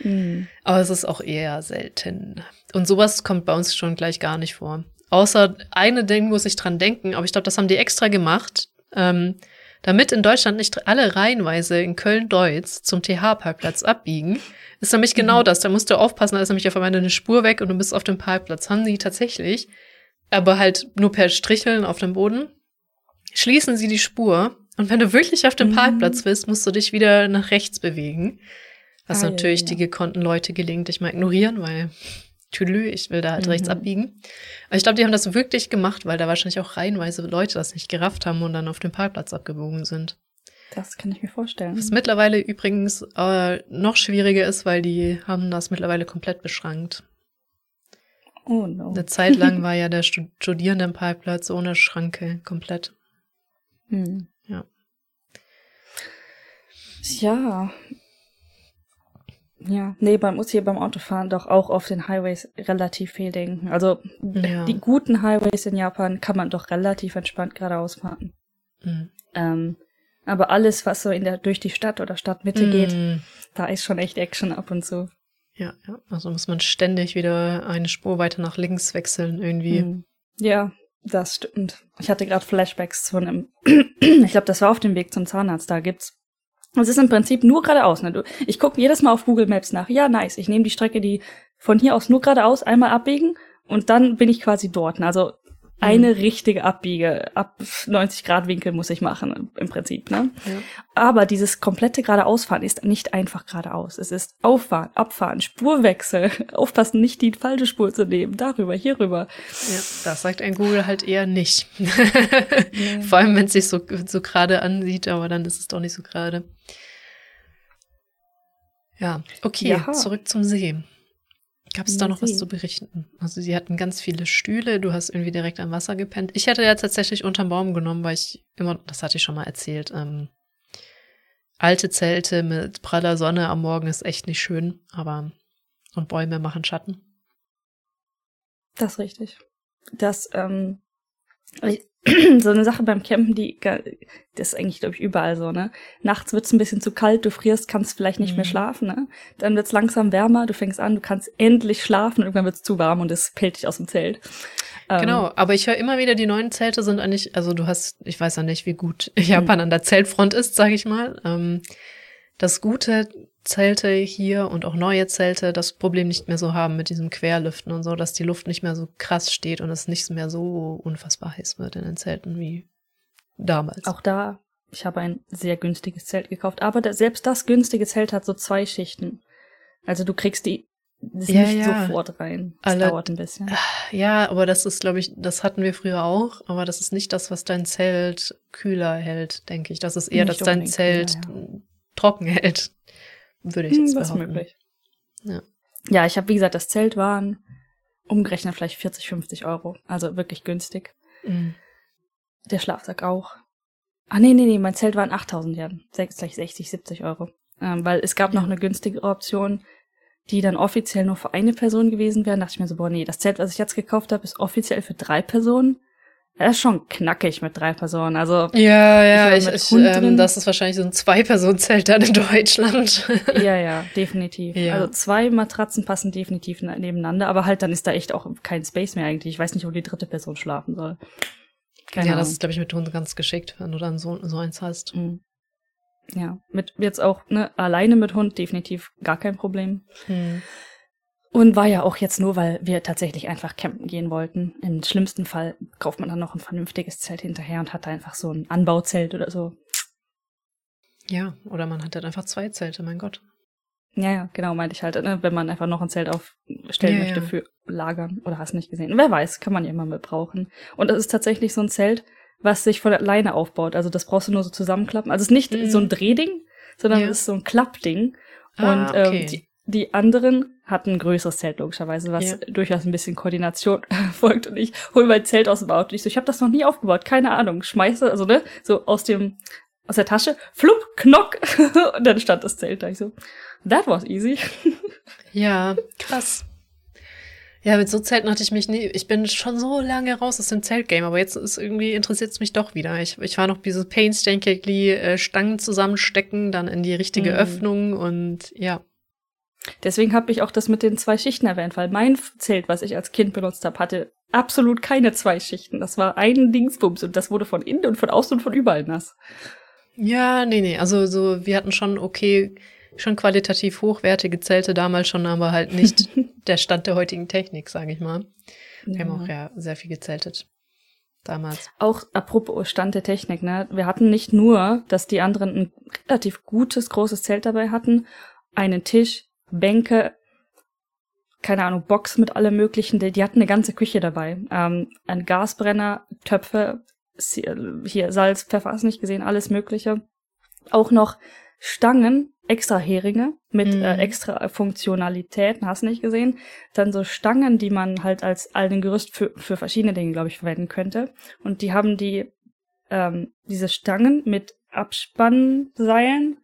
Mhm. Aber es ist auch eher selten. Und sowas kommt bei uns schon gleich gar nicht vor. Außer eine Ding muss ich dran denken, aber ich glaube, das haben die extra gemacht, ähm, damit in Deutschland nicht alle reihenweise in Köln-Deutz zum TH-Parkplatz abbiegen. Ist nämlich genau mhm. das. Da musst du aufpassen, da ist nämlich auf einmal eine Spur weg und du bist auf dem Parkplatz. Haben sie tatsächlich, aber halt nur per Stricheln auf dem Boden. Schließen sie die Spur und wenn du wirklich auf dem mhm. Parkplatz bist, musst du dich wieder nach rechts bewegen. Was ah, natürlich ja, die gekonnten Leute gelingt, dich mal ignorieren, weil Tülü, ich will da halt mhm. rechts abbiegen. Aber ich glaube, die haben das wirklich gemacht, weil da wahrscheinlich auch reihenweise Leute das nicht gerafft haben und dann auf dem Parkplatz abgebogen sind. Das kann ich mir vorstellen. Was mittlerweile übrigens äh, noch schwieriger ist, weil die haben das mittlerweile komplett beschrankt. Oh no. Eine Zeit lang war ja der Studierendenparkplatz ohne Schranke komplett. Hm. Ja. Ja, Ja, nee, man muss hier beim Autofahren doch auch auf den Highways relativ viel denken. Also ja. die guten Highways in Japan kann man doch relativ entspannt geradeaus fahren. Mhm. Ähm, aber alles, was so in der durch die Stadt oder Stadtmitte mhm. geht, da ist schon echt Action ab und zu. Ja, ja. Also muss man ständig wieder eine Spur weiter nach links wechseln irgendwie. Mhm. Ja, das stimmt. Ich hatte gerade Flashbacks von einem, ich glaube, das war auf dem Weg zum Zahnarzt. Da gibt's es ist im Prinzip nur geradeaus. Ne? Ich gucke jedes Mal auf Google Maps nach. Ja, nice. Ich nehme die Strecke, die von hier aus nur geradeaus einmal abbiegen und dann bin ich quasi dort. Also eine mhm. richtige Abbiege, ab 90 Grad Winkel muss ich machen, im Prinzip, ne? Ja. Aber dieses komplette geradeausfahren ist nicht einfach geradeaus. Es ist Auffahren, Abfahren, Spurwechsel, aufpassen, nicht die falsche Spur zu nehmen, darüber, hierüber. Ja, das sagt ein Google halt eher nicht. ja. Vor allem, wenn es sich so, so gerade ansieht, aber dann ist es doch nicht so gerade. Ja, okay, ja. zurück zum See. Gab es da noch was zu berichten? Also sie hatten ganz viele Stühle, du hast irgendwie direkt am Wasser gepennt. Ich hätte ja tatsächlich unterm Baum genommen, weil ich immer, das hatte ich schon mal erzählt, ähm, alte Zelte mit praller Sonne am Morgen ist echt nicht schön, aber und Bäume machen Schatten. Das ist richtig. Das, ähm, so eine Sache beim Campen, die das ist eigentlich, glaube ich, überall so, ne? Nachts wird's ein bisschen zu kalt, du frierst, kannst vielleicht nicht mhm. mehr schlafen, ne? Dann wird's langsam wärmer, du fängst an, du kannst endlich schlafen, irgendwann wird's zu warm und es pellt dich aus dem Zelt. Ähm, genau, aber ich höre immer wieder, die neuen Zelte sind eigentlich, also du hast, ich weiß ja nicht, wie gut Japan an der Zeltfront ist, sage ich mal. Ähm, das Gute Zelte hier und auch neue Zelte das Problem nicht mehr so haben mit diesem Querlüften und so, dass die Luft nicht mehr so krass steht und es nicht mehr so unfassbar heiß wird in den Zelten wie damals. Auch da, ich habe ein sehr günstiges Zelt gekauft, aber da, selbst das günstige Zelt hat so zwei Schichten. Also du kriegst die das ja, nicht ja. sofort rein. Das Alle, dauert ein bisschen. Ah, ja, aber das ist, glaube ich, das hatten wir früher auch, aber das ist nicht das, was dein Zelt kühler hält, denke ich. Das ist eher, nicht dass dein Zelt kühler, ja. trocken hält. Würde ich jetzt hm, behaupten. Möglich. Ja. Ja, ich habe, wie gesagt, das Zelt waren umgerechnet vielleicht 40, 50 Euro. Also wirklich günstig. Mhm. Der Schlafsack auch. Ah, nee, nee, nee, mein Zelt waren 8000, ja. Gleich 60, 70 Euro. Ähm, weil es gab ja. noch eine günstige Option, die dann offiziell nur für eine Person gewesen wäre. Da dachte ich mir so, boah, nee, das Zelt, was ich jetzt gekauft habe, ist offiziell für drei Personen. Er ist schon knackig mit drei Personen. Also ja, ja, ich, ich ähm, das ist wahrscheinlich so ein Zwei-Personen-Zelt dann in Deutschland. ja, ja, definitiv. Ja. Also zwei Matratzen passen definitiv ne-, nebeneinander, aber halt dann ist da echt auch kein Space mehr eigentlich. Ich weiß nicht, wo die dritte Person schlafen soll. Keine ja, Ahnung. das ist, glaube ich, mit Hunden ganz geschickt, wenn du dann so, so eins hast. Mhm. Ja, mit jetzt auch ne, alleine mit Hund definitiv gar kein Problem. Mhm. Und war ja auch jetzt nur, weil wir tatsächlich einfach campen gehen wollten. Im schlimmsten Fall kauft man dann noch ein vernünftiges Zelt hinterher und hat da einfach so ein Anbauzelt oder so. Ja, oder man hat dann einfach zwei Zelte, mein Gott. Ja, ja, genau, meinte ich halt, ne, wenn man einfach noch ein Zelt aufstellen ja, möchte ja. für Lagern oder hast nicht gesehen. Wer weiß, kann man ja immer mit brauchen. Und das ist tatsächlich so ein Zelt, was sich von alleine aufbaut. Also das brauchst du nur so zusammenklappen. Also es ist nicht mhm. so ein Drehding, sondern ja. es ist so ein Klappding. Ah, und ähm, okay. die, die anderen hatten ein größeres Zelt logischerweise, was ja. durchaus ein bisschen Koordination folgt. Und ich hol mein Zelt aus dem Auto. Ich so, ich habe das noch nie aufgebaut, keine Ahnung. Schmeiße, also ne, so aus dem aus der Tasche, flupp, knock, und dann stand das Zelt da. Ich so, that was easy. ja, krass. Ja, mit so Zelten hatte ich mich nie. Ich bin schon so lange raus aus dem Zeltgame, aber jetzt ist irgendwie interessiert es mich doch wieder. Ich, ich war noch dieses painstakingly äh, Stangen zusammenstecken, dann in die richtige mm. Öffnung und ja. Deswegen habe ich auch das mit den zwei Schichten erwähnt, weil mein Zelt, was ich als Kind benutzt habe, hatte absolut keine zwei Schichten. Das war ein Dingsbums und das wurde von innen und von außen und von überall nass. Ja, nee, nee. Also so, wir hatten schon okay, schon qualitativ hochwertige Zelte damals schon, aber halt nicht der Stand der heutigen Technik, sage ich mal. Wir ja. haben auch ja sehr viel gezeltet. Damals. Auch apropos Stand der Technik, ne? Wir hatten nicht nur, dass die anderen ein relativ gutes, großes Zelt dabei hatten, einen Tisch, Bänke, keine Ahnung, Box mit allem möglichen. Die, die hatten eine ganze Küche dabei. Ähm, ein Gasbrenner, Töpfe, hier Salz, Pfeffer, hast nicht gesehen, alles mögliche. Auch noch Stangen, extra Heringe mit mhm. äh, extra Funktionalitäten, hast nicht gesehen. Dann so Stangen, die man halt als alten Gerüst für, für verschiedene Dinge, glaube ich, verwenden könnte. Und die haben die ähm, diese Stangen mit Abspannseilen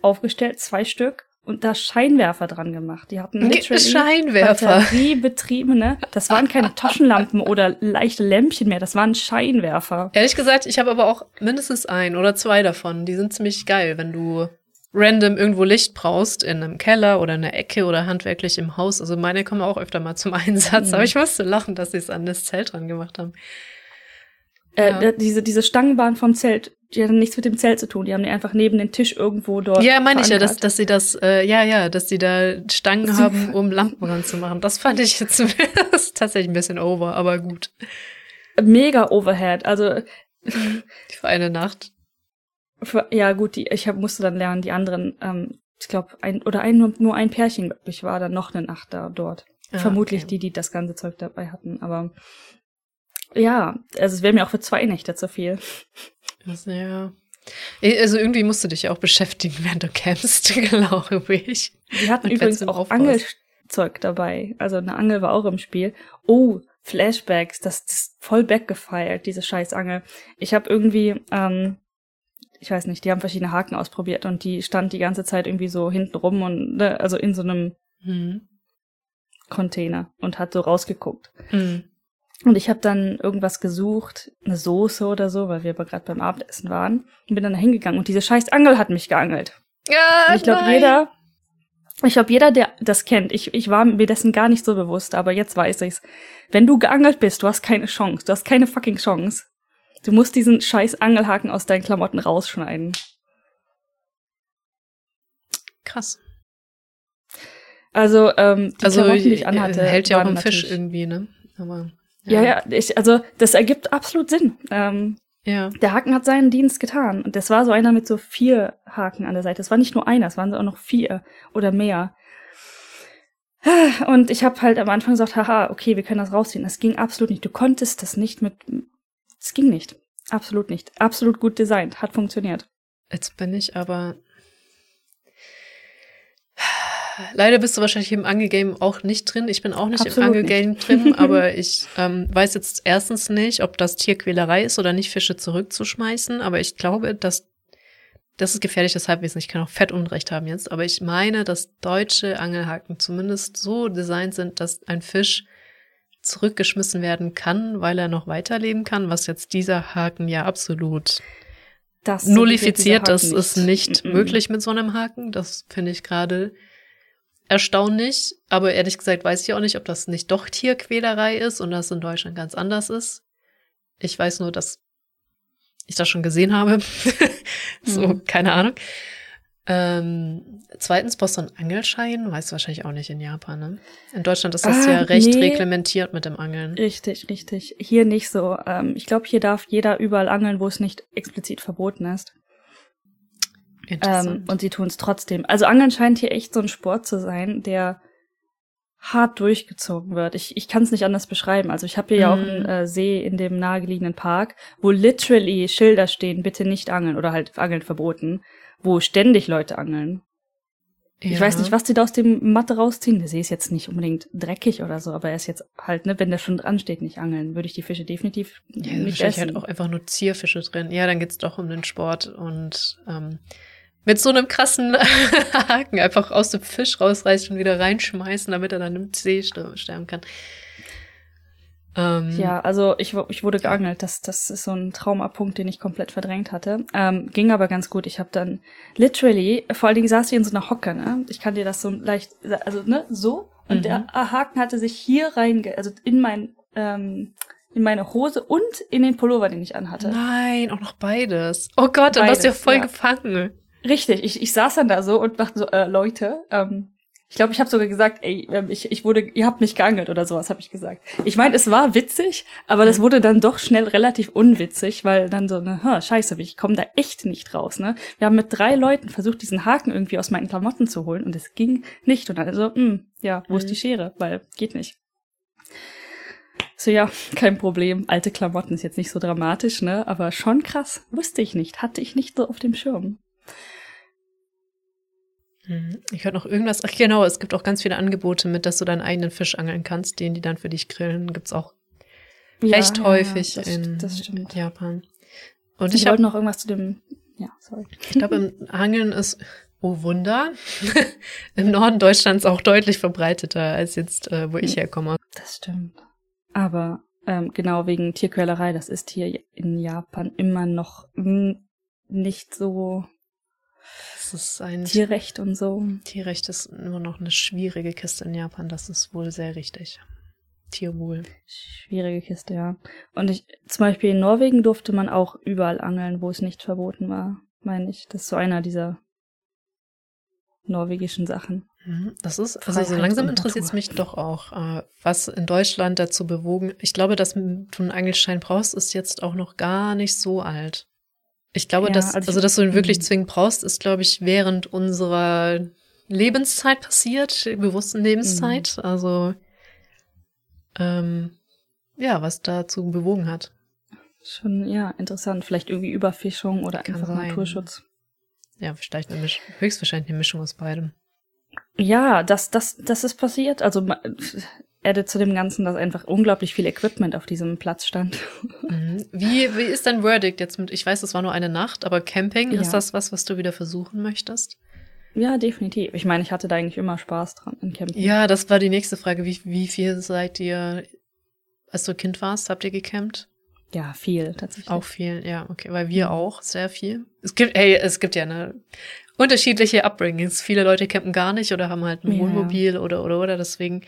aufgestellt, zwei Stück und da Scheinwerfer dran gemacht. Die hatten literally Scheinwerfer. batteriebetriebene. Das waren keine Taschenlampen oder leichte Lämpchen mehr, das waren Scheinwerfer. Ehrlich gesagt, ich habe aber auch mindestens ein oder zwei davon. Die sind ziemlich geil, wenn du random irgendwo Licht brauchst, in einem Keller oder in einer Ecke oder handwerklich im Haus. Also meine kommen auch öfter mal zum Einsatz, mhm. aber ich musste lachen, dass sie es an das Zelt dran gemacht haben. Äh, ja. diese, diese Stangen waren vom Zelt, die hatten nichts mit dem Zelt zu tun. Die haben die einfach neben den Tisch irgendwo dort. Ja, meine ich ja, dass, dass sie das, äh, ja, ja, dass sie da Stangen haben, um Lampen ranzumachen. Das fand ich jetzt tatsächlich ein bisschen over, aber gut. Mega Overhead. Also für eine Nacht. Für, ja, gut, die, ich hab, musste dann lernen, die anderen, ähm, ich glaube, ein oder ein nur ein Pärchen, glaube ich, war dann noch eine Nacht da dort. Ah, Vermutlich okay. die, die das ganze Zeug dabei hatten, aber ja, also es wäre mir auch für zwei Nächte zu viel. Das, ja. Also irgendwie musst du dich ja auch beschäftigen, während du campst, glaube ich. Die hatten Und übrigens auch Angelzeug dabei. Also eine Angel war auch im Spiel. Oh, Flashbacks, das ist voll backgefeilt, diese scheiß Angel. Ich habe irgendwie, ähm, ich weiß nicht, die haben verschiedene Haken ausprobiert und die stand die ganze Zeit irgendwie so hinten rum und ne, also in so einem hm. Container und hat so rausgeguckt. Hm. Und ich habe dann irgendwas gesucht, eine Soße oder so, weil wir aber gerade beim Abendessen waren. Und bin dann da hingegangen und diese scheiß Angel hat mich geangelt. Ja, und ich glaube, jeder, ich glaube, jeder, der das kennt, ich, ich war mir dessen gar nicht so bewusst, aber jetzt weiß ich's. Wenn du geangelt bist, du hast keine Chance. Du hast keine fucking Chance. Du musst diesen scheiß Angelhaken aus deinen Klamotten rausschneiden. Krass. Also, ähm, die also, Klamotten, die ich anhatte, hält ja auch im Fisch irgendwie, ne? Aber ja, ja, ich, also das ergibt absolut Sinn. Ähm, ja. Der Haken hat seinen Dienst getan. Und das war so einer mit so vier Haken an der Seite. Es war nicht nur einer, es waren auch noch vier oder mehr. Und ich habe halt am Anfang gesagt, haha, okay, wir können das rausziehen. Das ging absolut nicht. Du konntest das nicht mit. Es ging nicht. Absolut nicht. Absolut gut designt. Hat funktioniert. Jetzt bin ich aber Leider bist du wahrscheinlich im Angelgame auch nicht drin. Ich bin auch nicht Absolut im Angelgame drin, aber ich ähm, weiß jetzt erstens nicht, ob das Tierquälerei ist oder nicht, Fische zurückzuschmeißen. Aber ich glaube, dass das ist gefährlich, deshalb ich kann auch fett Unrecht haben jetzt. Aber ich meine, dass deutsche Angelhaken zumindest so designt sind, dass ein Fisch zurückgeschmissen werden kann, weil er noch weiterleben kann, was jetzt dieser Haken ja absolut das nullifiziert. Das ist nicht mm -mm. möglich mit so einem Haken. Das finde ich gerade erstaunlich. Aber ehrlich gesagt weiß ich auch nicht, ob das nicht doch Tierquälerei ist und das in Deutschland ganz anders ist. Ich weiß nur, dass ich das schon gesehen habe. so, mhm. keine Ahnung. Ähm, zweitens brauchst du einen Angelschein, weißt du wahrscheinlich auch nicht in Japan, ne? In Deutschland ist das ah, ja recht nee. reglementiert mit dem Angeln. Richtig, richtig. Hier nicht so. Ähm, ich glaube, hier darf jeder überall angeln, wo es nicht explizit verboten ist. Ähm, und sie tun es trotzdem. Also Angeln scheint hier echt so ein Sport zu sein, der hart durchgezogen wird. Ich, ich kann es nicht anders beschreiben. Also ich habe hier mm. ja auch einen mhm. äh, See in dem nahegelegenen Park, wo literally Schilder stehen, bitte nicht angeln oder halt Angeln verboten, wo ständig Leute angeln. Ja. Ich weiß nicht, was die da aus dem Matte rausziehen. Der See ist jetzt nicht unbedingt dreckig oder so, aber er ist jetzt halt, ne, wenn der schon dran steht, nicht angeln, würde ich die Fische definitiv ja, nicht essen. halt auch einfach nur Zierfische drin. Ja, dann geht's doch um den Sport und ähm, mit so einem krassen Haken einfach aus dem Fisch rausreißen und wieder reinschmeißen, damit er dann im See sterben kann. Ähm, ja, also ich, ich wurde geangelt. Das, das ist so ein Traumapunkt, den ich komplett verdrängt hatte. Ähm, ging aber ganz gut. Ich habe dann literally, vor allen Dingen saß ich in so einer Hocke, ne? Ich kann dir das so leicht, also ne, so. Und mhm. der Haken hatte sich hier reinge, also in mein, ähm, in meine Hose und in den Pullover, den ich anhatte. Nein, auch noch beides. Oh Gott, dann warst du ja voll ja. gefangen. Richtig, ich, ich saß dann da so und dachte so, äh, Leute, ähm, ich glaube, ich habe sogar gesagt, ey, ähm, ich, ich wurde, ihr habt mich geangelt oder sowas, habe ich gesagt. Ich meine, es war witzig, aber das mhm. wurde dann doch schnell relativ unwitzig, weil dann so, ne, ha, scheiße, ich komme da echt nicht raus, ne? Wir haben mit drei Leuten versucht, diesen Haken irgendwie aus meinen Klamotten zu holen und es ging nicht. Und dann so, hm, ja, wo mhm. ist die Schere? Weil geht nicht. So, ja, kein Problem. Alte Klamotten ist jetzt nicht so dramatisch, ne? Aber schon krass. Wusste ich nicht. Hatte ich nicht so auf dem Schirm. Mhm. Ich hörte noch irgendwas. Ach genau, es gibt auch ganz viele Angebote mit, dass du deinen eigenen Fisch angeln kannst. Den, die dann für dich grillen, gibt's auch ja, recht ja, häufig das, in das Japan. Und ich, ich wollte noch irgendwas zu dem. Ja, sorry. Ich glaube, im Angeln ist oh Wunder, im Norden Deutschlands auch deutlich verbreiteter als jetzt, äh, wo ich herkomme. Das stimmt. Aber ähm, genau wegen Tierquälerei, das ist hier in Japan immer noch nicht so das ist ein Tierrecht und so. Tierrecht ist immer noch eine schwierige Kiste in Japan, das ist wohl sehr richtig. Tierwohl. Schwierige Kiste, ja. Und ich, zum Beispiel in Norwegen durfte man auch überall angeln, wo es nicht verboten war, meine ich. Das ist so einer dieser norwegischen Sachen. Mhm. Das ist, also so langsam interessiert es mich doch auch, äh, was in Deutschland dazu bewogen. Ich glaube, dass du einen Angelschein brauchst, ist jetzt auch noch gar nicht so alt. Ich glaube, ja, dass, also, also, dass du ihn wirklich mhm. zwingend brauchst, ist, glaube ich, während unserer Lebenszeit passiert, bewussten Lebenszeit. Mhm. Also, ähm, ja, was dazu bewogen hat. Schon, ja, interessant. Vielleicht irgendwie Überfischung oder Kann einfach sein. Naturschutz. Ja, vielleicht eine Mischung, höchstwahrscheinlich eine Mischung aus beidem. Ja, das, das, das ist passiert. Also, addet zu dem Ganzen, dass einfach unglaublich viel Equipment auf diesem Platz stand. Mhm. Wie, wie ist dein Verdict jetzt mit, ich weiß, das war nur eine Nacht, aber Camping, ja. ist das was, was du wieder versuchen möchtest? Ja, definitiv. Ich meine, ich hatte da eigentlich immer Spaß dran in Camping. Ja, das war die nächste Frage. Wie, wie viel seid ihr, als du Kind warst, habt ihr gecampt? Ja, viel tatsächlich. Auch viel, ja, okay. Weil wir mhm. auch sehr viel. Es gibt, hey, es gibt ja eine unterschiedliche Upbringings. Viele Leute campen gar nicht oder haben halt ein Wohnmobil ja. oder oder oder. Deswegen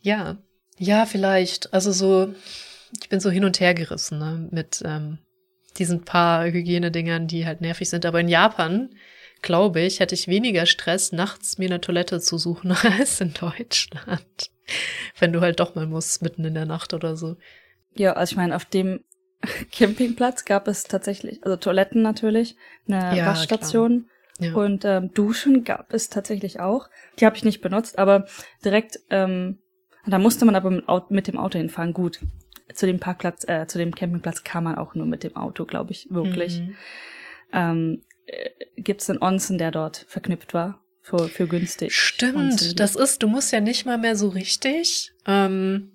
ja, ja, vielleicht. Also so, ich bin so hin und her gerissen ne, mit ähm, diesen paar Hygienedingern, die halt nervig sind. Aber in Japan, glaube ich, hätte ich weniger Stress, nachts mir eine Toilette zu suchen als in Deutschland. Wenn du halt doch mal musst, mitten in der Nacht oder so. Ja, also ich meine, auf dem Campingplatz gab es tatsächlich, also Toiletten natürlich, eine ja, Waschstation. Ja. Und ähm, Duschen gab es tatsächlich auch. Die habe ich nicht benutzt, aber direkt ähm, da musste man aber mit dem Auto hinfahren. Gut, zu dem Parkplatz, äh, zu dem Campingplatz kam man auch nur mit dem Auto, glaube ich, wirklich. Mhm. Ähm, äh, Gibt es einen Onsen, der dort verknüpft war? Für, für günstig. Stimmt, das ist, du musst ja nicht mal mehr so richtig. Ähm,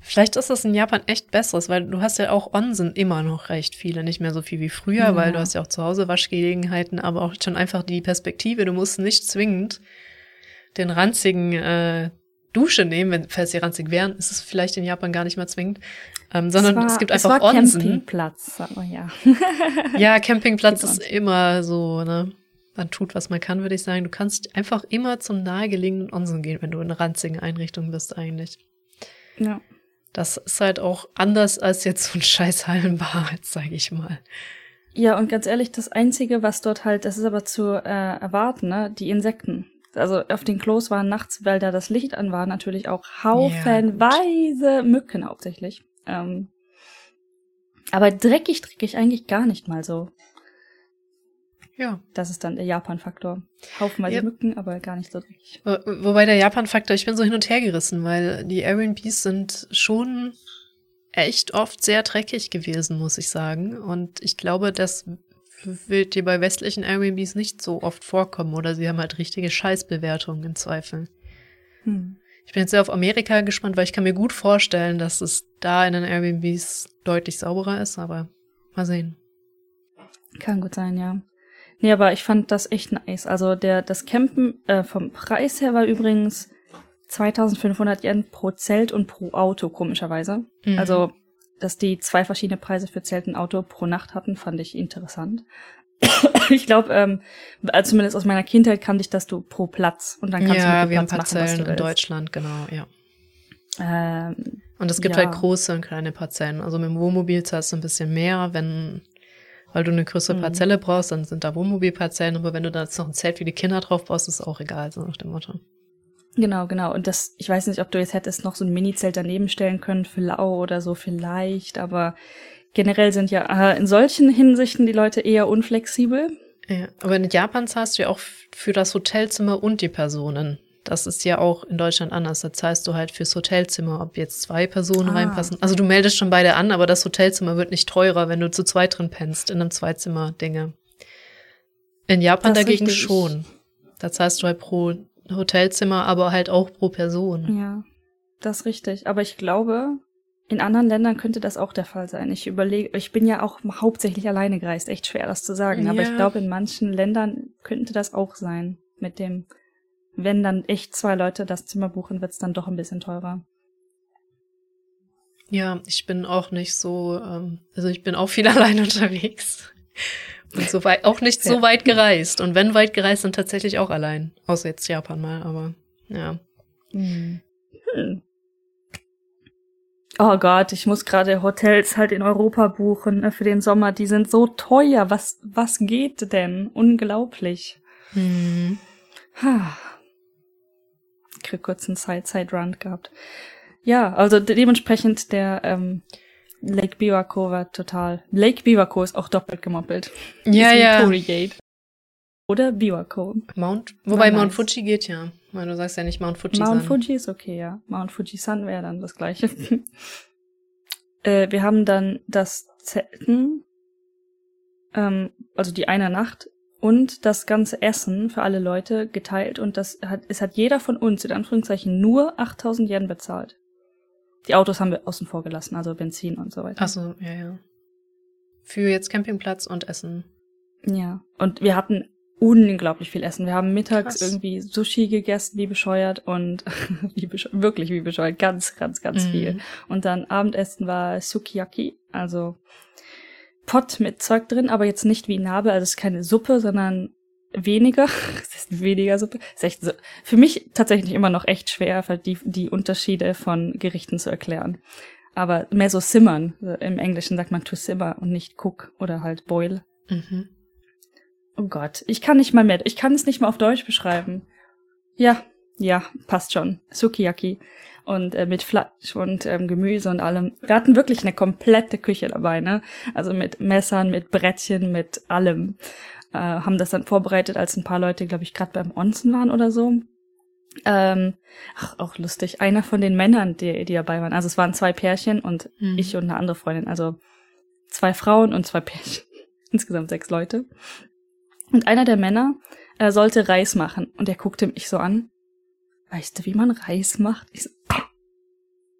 vielleicht ist das in Japan echt besseres, weil du hast ja auch Onsen immer noch recht viele, nicht mehr so viel wie früher, ja. weil du hast ja auch zu Hause Waschgelegenheiten, aber auch schon einfach die Perspektive, du musst nicht zwingend den ranzigen äh, Dusche nehmen, wenn, falls sie ranzig wären, ist es vielleicht in Japan gar nicht mehr zwingend. Ähm, sondern es, war, es gibt einfach es war Onsen. Campingplatz, aber ja. ja, Campingplatz ist immer so, ne? Man tut, was man kann, würde ich sagen. Du kannst einfach immer zum nahegelegenen Onsen gehen, wenn du in ranzigen Einrichtung bist, eigentlich. Ja. Das ist halt auch anders als jetzt so ein scheiß Hallenbad, sage ich mal. Ja, und ganz ehrlich, das Einzige, was dort halt, das ist aber zu äh, erwarten, ne? Die Insekten also auf den Klos waren nachts, weil da das Licht an war, natürlich auch haufenweise ja, Mücken hauptsächlich. Ähm, aber dreckig, dreckig eigentlich gar nicht mal so. Ja. Das ist dann der Japan-Faktor. Haufenweise ja. Mücken, aber gar nicht so dreckig. Wobei der Japan-Faktor, ich bin so hin und her gerissen, weil die Airbnbs sind schon echt oft sehr dreckig gewesen, muss ich sagen. Und ich glaube, das wird dir bei westlichen Airbnbs nicht so oft vorkommen oder sie haben halt richtige Scheißbewertungen im Zweifel. Hm. Ich bin jetzt sehr auf Amerika gespannt, weil ich kann mir gut vorstellen, dass es da in den Airbnbs deutlich sauberer ist, aber mal sehen. Kann gut sein, ja. Nee, aber ich fand das echt nice. Also der, das Campen äh, vom Preis her war übrigens 2500 Yen pro Zelt und pro Auto, komischerweise. Mhm. Also dass die zwei verschiedene Preise für Zelt und Auto pro Nacht hatten, fand ich interessant. ich glaube, ähm, also zumindest aus meiner Kindheit kannte ich, dass du pro Platz und dann kannst ja, du mit dem wir Platz haben Parzellen machen, in Deutschland, genau, ja. Ähm, und es gibt ja. halt große und kleine Parzellen. Also mit dem Wohnmobil zahlst du ein bisschen mehr, wenn, weil du eine größere mhm. Parzelle brauchst, dann sind da Wohnmobilparzellen, aber wenn du da jetzt noch ein Zelt für die Kinder drauf brauchst, ist auch egal, so nach dem Motto. Genau, genau. Und das, ich weiß nicht, ob du jetzt hättest noch so ein Mini-Zelt daneben stellen können für Lau oder so vielleicht, aber generell sind ja äh, in solchen Hinsichten die Leute eher unflexibel. Ja, aber in Japan zahlst du ja auch für das Hotelzimmer und die Personen. Das ist ja auch in Deutschland anders. Da zahlst du halt fürs Hotelzimmer, ob jetzt zwei Personen ah. reinpassen. Also du meldest schon beide an, aber das Hotelzimmer wird nicht teurer, wenn du zu zweit drin pennst, in einem Zweizimmer-Dinge. In Japan das dagegen schon. Da zahlst du halt pro Hotelzimmer, aber halt auch pro Person. Ja, das ist richtig. Aber ich glaube, in anderen Ländern könnte das auch der Fall sein. Ich überlege, ich bin ja auch hauptsächlich alleine gereist, echt schwer das zu sagen, ja. aber ich glaube, in manchen Ländern könnte das auch sein. Mit dem, wenn dann echt zwei Leute das Zimmer buchen, wird's dann doch ein bisschen teurer. Ja, ich bin auch nicht so, ähm, also ich bin auch viel allein unterwegs. Und so weit, auch nicht so weit gereist. Und wenn weit gereist, dann tatsächlich auch allein. Außer jetzt Japan mal, aber ja. Hm. Oh Gott, ich muss gerade Hotels halt in Europa buchen ne, für den Sommer. Die sind so teuer. Was, was geht denn? Unglaublich. Hm. Ich krieg kurz einen Side-Side-Run gehabt. Ja, also dementsprechend der ähm, Lake Biwako war total. Lake Biwako ist auch doppelt gemoppelt. Ja, ja. Torigate. Oder Biwako. Mount, wobei Mount Fuji geht ja. Weil du sagst ja nicht Mount Fuji Mount Fuji ist okay, ja. Mount Fuji Sun wäre dann das gleiche. äh, wir haben dann das Zelten, ähm, also die eine Nacht und das ganze Essen für alle Leute geteilt und das hat, es hat jeder von uns in Anführungszeichen nur 8000 Yen bezahlt. Die Autos haben wir außen vor gelassen, also Benzin und so weiter. Ach so, ja, ja. Für jetzt Campingplatz und Essen. Ja, und wir hatten unglaublich viel Essen. Wir haben mittags Krass. irgendwie Sushi gegessen, wie bescheuert und wie bescheuert, wirklich wie bescheuert, ganz, ganz, ganz mm. viel. Und dann Abendessen war Sukiyaki, also Pott mit Zeug drin, aber jetzt nicht wie Nabe, also es ist keine Suppe, sondern weniger. Es ist weniger Suppe. ist echt so, für mich tatsächlich immer noch echt schwer, die, die Unterschiede von Gerichten zu erklären. Aber mehr so simmern. Im Englischen sagt man to simmer und nicht cook oder halt boil. Mhm. Oh Gott, ich kann nicht mal mehr, ich kann es nicht mal auf Deutsch beschreiben. Ja, ja, passt schon. Sukiyaki. Und äh, mit Fleisch und ähm, Gemüse und allem. Wir hatten wirklich eine komplette Küche dabei, ne? Also mit Messern, mit Brettchen, mit allem äh, haben das dann vorbereitet, als ein paar Leute, glaube ich, gerade beim Onsen waren oder so. Ähm, ach, auch lustig. Einer von den Männern, die, die dabei waren, also es waren zwei Pärchen und mhm. ich und eine andere Freundin, also zwei Frauen und zwei Pärchen. Insgesamt sechs Leute. Und einer der Männer äh, sollte Reis machen und er guckte mich so an. Weißt du, wie man Reis macht? Ich so,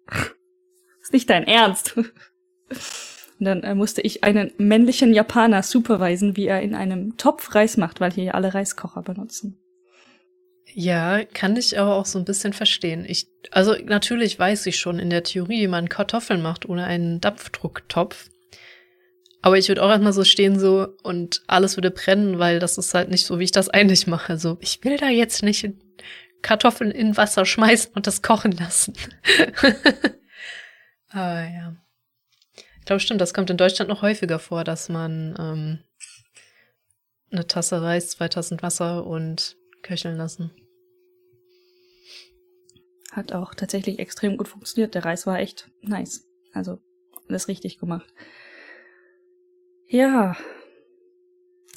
ist nicht dein Ernst. Und dann äh, musste ich einen männlichen Japaner supervisen, wie er in einem Topf Reis macht, weil hier alle Reiskocher benutzen. Ja, kann ich aber auch so ein bisschen verstehen. Ich, also natürlich weiß ich schon in der Theorie, wie man Kartoffeln macht ohne einen Dampfdrucktopf. Aber ich würde auch erstmal so stehen so und alles würde brennen, weil das ist halt nicht so, wie ich das eigentlich mache. So, ich will da jetzt nicht Kartoffeln in Wasser schmeißen und das kochen lassen. aber ja glaube, stimmt, das kommt in Deutschland noch häufiger vor, dass man ähm, eine Tasse Reis, zwei Tassen Wasser und köcheln lassen. Hat auch tatsächlich extrem gut funktioniert. Der Reis war echt nice. Also alles richtig gemacht. Ja,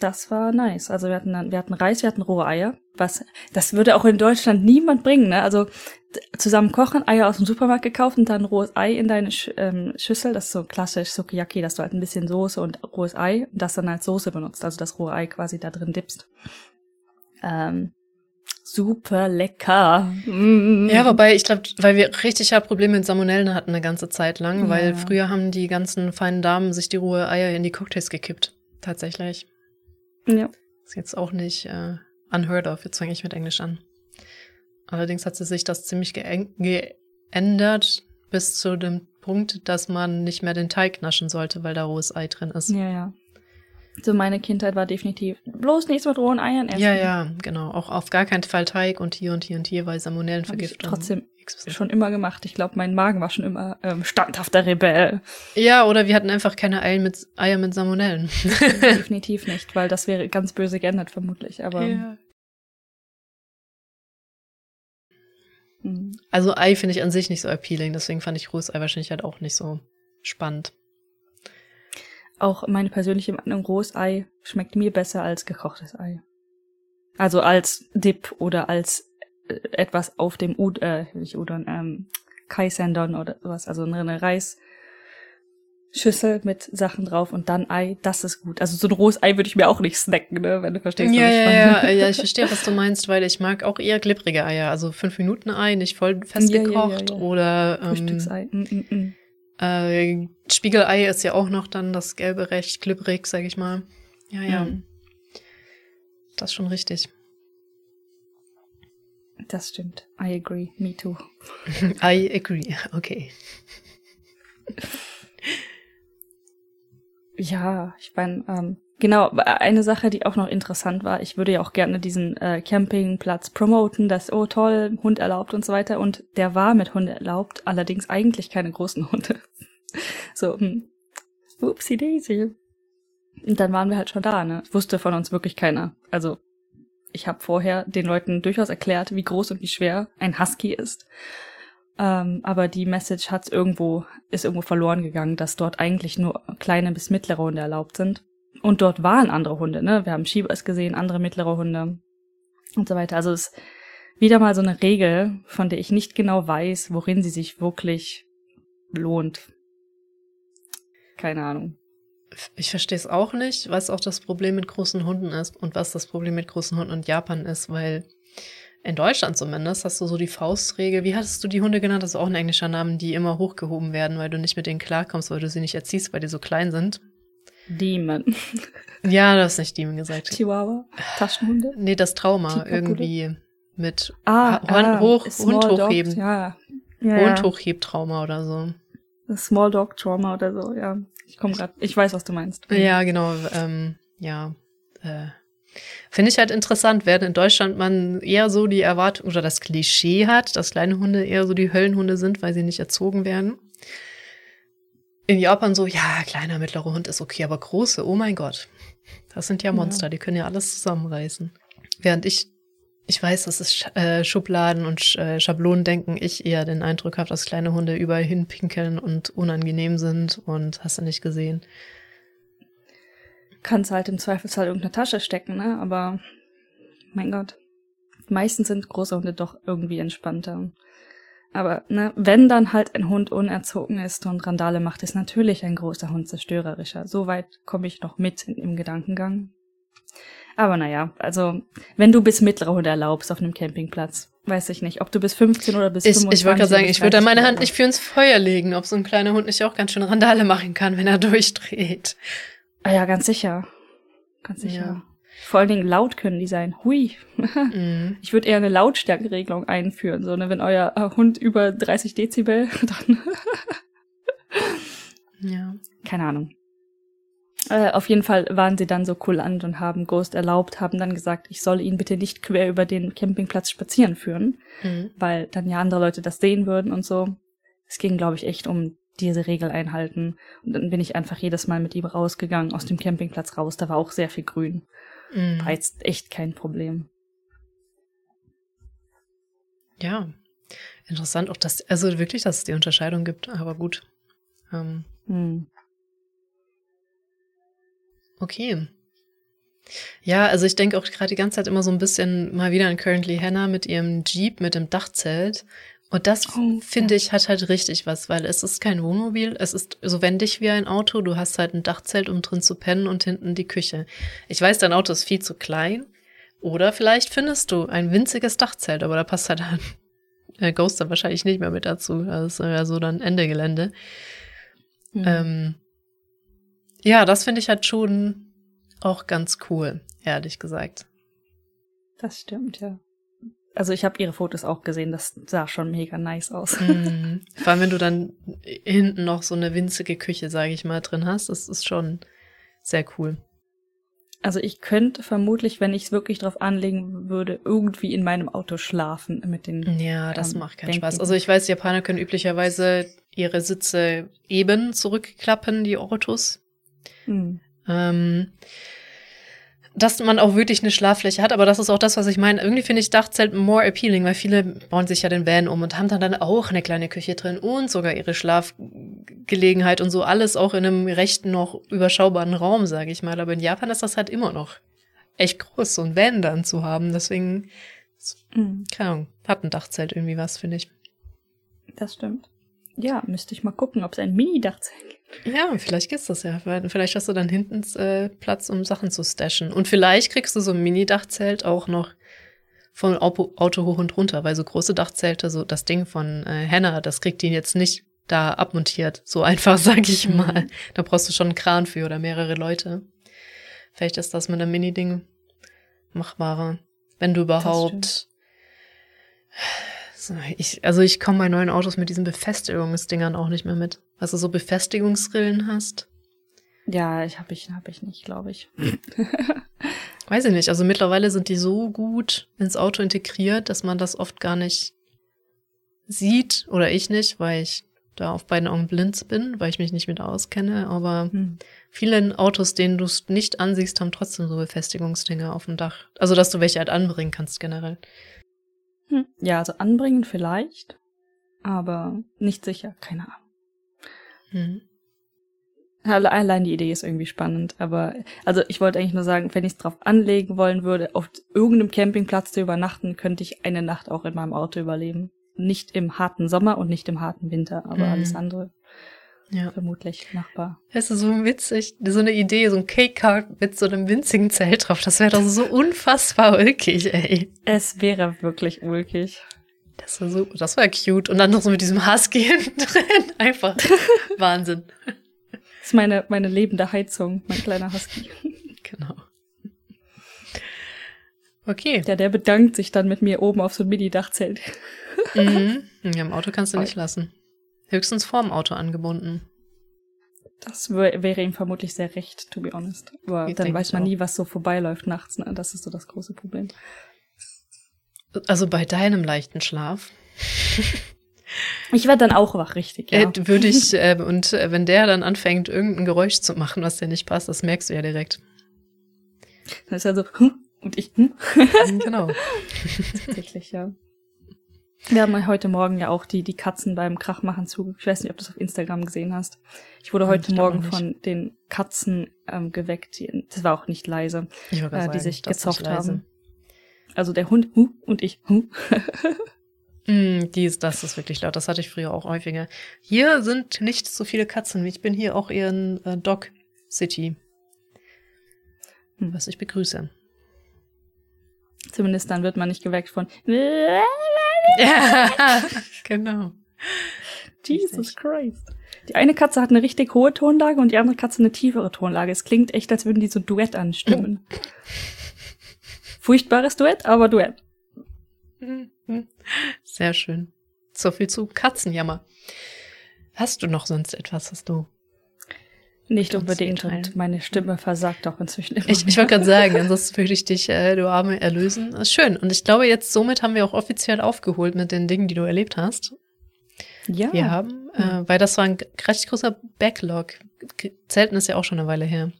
das war nice. Also wir hatten dann, wir hatten Reis, wir hatten rohe Eier. Was, das würde auch in Deutschland niemand bringen, ne? Also zusammen kochen, Eier aus dem Supermarkt gekauft und dann rohes Ei in deine Sch ähm, Schüssel. Das ist so klassisch Sukiyaki, dass du halt ein bisschen Soße und rohes Ei und das dann als Soße benutzt. Also das rohe Ei quasi da drin dippst. Ähm, super lecker. Mm. Ja, wobei ich glaube, weil wir richtig ja Probleme mit Salmonellen hatten eine ganze Zeit lang, ja. weil früher haben die ganzen feinen Damen sich die rohe Eier in die Cocktails gekippt. Tatsächlich. Ja. Ist jetzt auch nicht äh, unheard of. Jetzt fange ich mit Englisch an. Allerdings hat sich das ziemlich geändert bis zu dem Punkt, dass man nicht mehr den Teig naschen sollte, weil da rohes Ei drin ist. Ja, ja. So meine Kindheit war definitiv bloß nichts mit rohen Eiern essen. Ja, ja, genau. Auch auf gar keinen Fall Teig und hier und hier und hier, weil Salmonellenvergiftung. Trotzdem schon immer gemacht. Ich glaube, mein Magen war schon immer ähm, standhafter Rebell. Ja, oder wir hatten einfach keine Eier mit, Eier mit Salmonellen. Definitiv nicht, weil das wäre ganz böse geändert vermutlich. Aber ja. Hm. Also Ei finde ich an sich nicht so appealing, deswegen fand ich rohes Ei wahrscheinlich halt auch nicht so spannend auch meine persönliche Meinung, rohes Ei schmeckt mir besser als gekochtes Ei. Also als Dip oder als etwas auf dem Ud äh, nicht Udon, ähm, Kaisendon oder sowas, also eine Reisschüssel mit Sachen drauf und dann Ei, das ist gut. Also so ein rohes Ei würde ich mir auch nicht snacken, ne, wenn du verstehst, ja, was ich ja, meine. Ja, ja, ich verstehe, was du meinst, weil ich mag auch eher glibbrige Eier, also fünf Minuten Ei, nicht voll festgekocht ja, ja, oder ähm, Frühstücksei. Mm, mm, mm Äh, Spiegelei ist ja auch noch dann das gelbe recht glibberig, sag ich mal. Ja, ja. Mhm. Das ist schon richtig. Das stimmt. I agree. Me too. I agree. Okay. Ja, ich meine, ähm, genau, eine Sache, die auch noch interessant war, ich würde ja auch gerne diesen äh, Campingplatz promoten, das, oh toll, Hund erlaubt und so weiter. Und der war mit Hund erlaubt, allerdings eigentlich keine großen Hunde. so, hm. Upsi Daisy. Und dann waren wir halt schon da, ne? Wusste von uns wirklich keiner. Also, ich habe vorher den Leuten durchaus erklärt, wie groß und wie schwer ein Husky ist. Ähm, aber die Message hat's irgendwo, ist irgendwo verloren gegangen, dass dort eigentlich nur kleine bis mittlere Hunde erlaubt sind. Und dort waren andere Hunde, ne? Wir haben Schiebers gesehen, andere mittlere Hunde und so weiter. Also es ist wieder mal so eine Regel, von der ich nicht genau weiß, worin sie sich wirklich lohnt. Keine Ahnung. Ich verstehe es auch nicht, was auch das Problem mit großen Hunden ist und was das Problem mit großen Hunden in Japan ist, weil in Deutschland zumindest hast du so die Faustregel. Wie hattest du die Hunde genannt? Das ist auch ein englischer Name, die immer hochgehoben werden, weil du nicht mit denen klarkommst, weil du sie nicht erziehst, weil die so klein sind. Demon. Ja, du hast nicht Demon gesagt. Chihuahua? Taschenhunde? Nee, das Trauma irgendwie mit ah, ah, hoch, Hund hochheben. ja. Ja, Hund hochhebtrauma oder so. Small Dog Trauma oder so, ja. Ich komme gerade, ich weiß, was du meinst. Ja, genau. Ähm, ja, äh, Finde ich halt interessant, während in Deutschland man eher so die Erwartung oder das Klischee hat, dass kleine Hunde eher so die Höllenhunde sind, weil sie nicht erzogen werden. In Japan so, ja, kleiner, mittlerer Hund ist okay, aber große, oh mein Gott. Das sind ja Monster, ja. die können ja alles zusammenreißen. Während ich, ich weiß, das ist äh, Schubladen und äh, Schablonendenken, ich eher den Eindruck habe, dass kleine Hunde überall hinpinkeln und unangenehm sind und hast du nicht gesehen kannst halt im Zweifelsfall irgendeine Tasche stecken, ne? Aber mein Gott. Meistens sind große Hunde doch irgendwie entspannter. Aber ne, wenn dann halt ein Hund unerzogen ist und Randale macht, ist natürlich ein großer Hund zerstörerischer. Soweit komme ich noch mit im Gedankengang. Aber naja, also wenn du bis mittlere Hunde erlaubst auf einem Campingplatz, weiß ich nicht, ob du bis 15 oder bis ich, 25 Ich wollte gerade sagen, ich würde da meine Hand nicht für ins Feuer legen, ob so ein kleiner Hund nicht auch ganz schön Randale machen kann, wenn er durchdreht. Ah ja, ganz sicher. Ganz sicher. Ja. Vor allen Dingen laut können die sein. Hui. Mhm. Ich würde eher eine Lautstärkeregelung einführen, so ne, wenn euer äh, Hund über 30 Dezibel, dann. ja. Keine Ahnung. Äh, auf jeden Fall waren sie dann so kulant und haben Ghost erlaubt, haben dann gesagt, ich soll ihn bitte nicht quer über den Campingplatz spazieren führen, mhm. weil dann ja andere Leute das sehen würden und so. Es ging, glaube ich, echt um diese Regel einhalten. Und dann bin ich einfach jedes Mal mit ihm rausgegangen, aus dem Campingplatz raus. Da war auch sehr viel Grün. Mm. War jetzt echt kein Problem. Ja, interessant auch, dass, also wirklich, dass es die Unterscheidung gibt, aber gut. Ähm. Mm. Okay. Ja, also ich denke auch gerade die ganze Zeit immer so ein bisschen mal wieder an Currently Hannah mit ihrem Jeep mit dem Dachzelt und das, oh, finde ja. ich, hat halt richtig was, weil es ist kein Wohnmobil, es ist so wendig wie ein Auto. Du hast halt ein Dachzelt, um drin zu pennen und hinten die Küche. Ich weiß, dein Auto ist viel zu klein. Oder vielleicht findest du ein winziges Dachzelt, aber da passt halt ein äh, Ghoster wahrscheinlich nicht mehr mit dazu. Das ist ja so dann Ende Gelände. Mhm. Ähm, ja, das finde ich halt schon auch ganz cool, ehrlich gesagt. Das stimmt, ja also ich habe ihre Fotos auch gesehen, das sah schon mega nice aus. Mhm. Vor allem, wenn du dann hinten noch so eine winzige Küche, sage ich mal, drin hast, das ist schon sehr cool. Also ich könnte vermutlich, wenn ich es wirklich drauf anlegen würde, irgendwie in meinem Auto schlafen mit den. Ja, das ähm, macht keinen Spaß. Also ich weiß, Japaner können üblicherweise ihre Sitze eben zurückklappen, die Autos. Mhm. Ähm, dass man auch wirklich eine Schlaffläche hat, aber das ist auch das, was ich meine. Irgendwie finde ich Dachzelt more appealing, weil viele bauen sich ja den Van um und haben dann, dann auch eine kleine Küche drin und sogar ihre Schlafgelegenheit und so alles auch in einem recht noch überschaubaren Raum, sage ich mal. Aber in Japan ist das halt immer noch echt groß, so ein Van dann zu haben. Deswegen, mhm. keine Ahnung, hat ein Dachzelt irgendwie was, finde ich. Das stimmt. Ja, müsste ich mal gucken, ob es ein Mini-Dachzelt gibt. Ja, vielleicht gibt's das ja. Vielleicht hast du dann hinten äh, Platz, um Sachen zu stashen. Und vielleicht kriegst du so ein Mini-Dachzelt auch noch Auto, Auto hoch und runter, weil so große Dachzelte, so das Ding von äh, Hannah, das kriegt die jetzt nicht da abmontiert. So einfach, sag ich mhm. mal. Da brauchst du schon einen Kran für oder mehrere Leute. Vielleicht ist das mit einem Mini-Ding machbarer. Wenn du überhaupt. Ich, also ich komme bei neuen Autos mit diesen Befestigungsdingern auch nicht mehr mit. Also so Befestigungsrillen hast. Ja, ich habe ich, hab ich nicht, glaube ich. Weiß ich nicht. Also mittlerweile sind die so gut ins Auto integriert, dass man das oft gar nicht sieht oder ich nicht, weil ich da auf beiden Augen blind bin, weil ich mich nicht mit auskenne. Aber hm. viele Autos, denen du es nicht ansiehst, haben trotzdem so Befestigungsdinger auf dem Dach. Also, dass du welche halt anbringen kannst generell. Hm. Ja, also anbringen vielleicht, aber nicht sicher, keine Ahnung. Hm. Allein die Idee ist irgendwie spannend, aber also ich wollte eigentlich nur sagen, wenn ich es drauf anlegen wollen würde, auf irgendeinem Campingplatz zu übernachten, könnte ich eine Nacht auch in meinem Auto überleben. Nicht im harten Sommer und nicht im harten Winter, aber mhm. alles andere ja. vermutlich machbar. Es ist so witzig, so eine Idee, so ein Cake-Card mit so einem winzigen Zelt drauf. Das wäre doch so unfassbar ulkig, ey. Es wäre wirklich ulkig. Das wäre so, das wäre cute. Und dann noch so mit diesem Husky hinten drin. Einfach Wahnsinn. Das ist meine, meine lebende Heizung, mein kleiner Husky. Genau. Okay. Ja, der bedankt sich dann mit mir oben auf so ein Mini-Dachzelt. Mhm. Ja, im Auto kannst du nicht lassen. Höchstens vorm Auto angebunden. Das wäre ihm vermutlich sehr recht, to be honest. Aber ich dann weiß man auch. nie, was so vorbeiläuft nachts. Ne? Das ist so das große Problem. Also bei deinem leichten Schlaf. ich werde dann auch wach, richtig, ja. Äh, würde ich, äh, und äh, wenn der dann anfängt, irgendein Geräusch zu machen, was dir nicht passt, das merkst du ja direkt. Dann ist er so, hm? und ich, hm? genau. Tatsächlich, ja. Wir haben heute Morgen ja auch die, die Katzen beim Krachmachen zu. Ich weiß nicht, ob du das auf Instagram gesehen hast. Ich wurde heute ich Morgen von den Katzen ähm, geweckt. Die, das war auch nicht leise, äh, sagen, die sich gezofft haben. Also der Hund hu, und ich hu. mm, die ist, das ist wirklich laut. Das hatte ich früher auch häufiger. Hier sind nicht so viele Katzen. Ich bin hier auch eher in äh, Dog City. Hm. Was ich begrüße. Zumindest dann wird man nicht geweckt von ja, genau. Jesus Christ. Die eine Katze hat eine richtig hohe Tonlage und die andere Katze eine tiefere Tonlage. Es klingt echt, als würden die so Duett anstimmen. Furchtbares Duett, aber Duett. Sehr schön. So viel zu Katzenjammer. Hast du noch sonst etwas, was du nicht unbedingt und meine Stimme versagt auch inzwischen immer. Ich, ich wollte gerade sagen, ansonsten würde ich dich, äh, du Arme, erlösen. Das ist schön. Und ich glaube, jetzt somit haben wir auch offiziell aufgeholt mit den Dingen, die du erlebt hast. Ja. Wir haben, äh, weil das war ein recht großer Backlog. Zelten ist ja auch schon eine Weile her.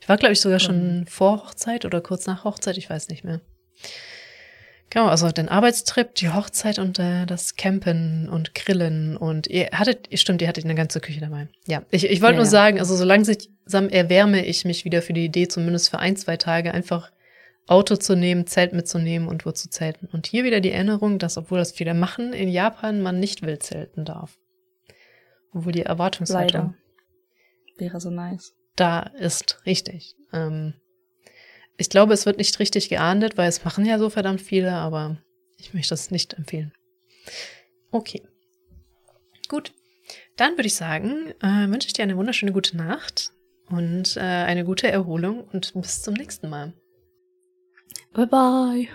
Ich war, glaube ich, sogar schon vor Hochzeit oder kurz nach Hochzeit, ich weiß nicht mehr. Genau, also den Arbeitstrip, die Hochzeit und äh, das Campen und Grillen und ihr hattet, stimmt, ihr hattet eine ganze Küche dabei. Ja, ich, ich wollte ja, nur ja. sagen, also so langsam erwärme ich mich wieder für die Idee, zumindest für ein, zwei Tage einfach Auto zu nehmen, Zelt mitzunehmen und wo zu zelten. Und hier wieder die Erinnerung, dass, obwohl das viele machen, in Japan man nicht wild zelten darf. Obwohl die Erwartungshaltung wäre so nice. Da ist richtig. Ähm, ich glaube, es wird nicht richtig geahndet, weil es machen ja so verdammt viele, aber ich möchte das nicht empfehlen. Okay. Gut. Dann würde ich sagen, äh, wünsche ich dir eine wunderschöne gute Nacht und äh, eine gute Erholung und bis zum nächsten Mal. Bye bye.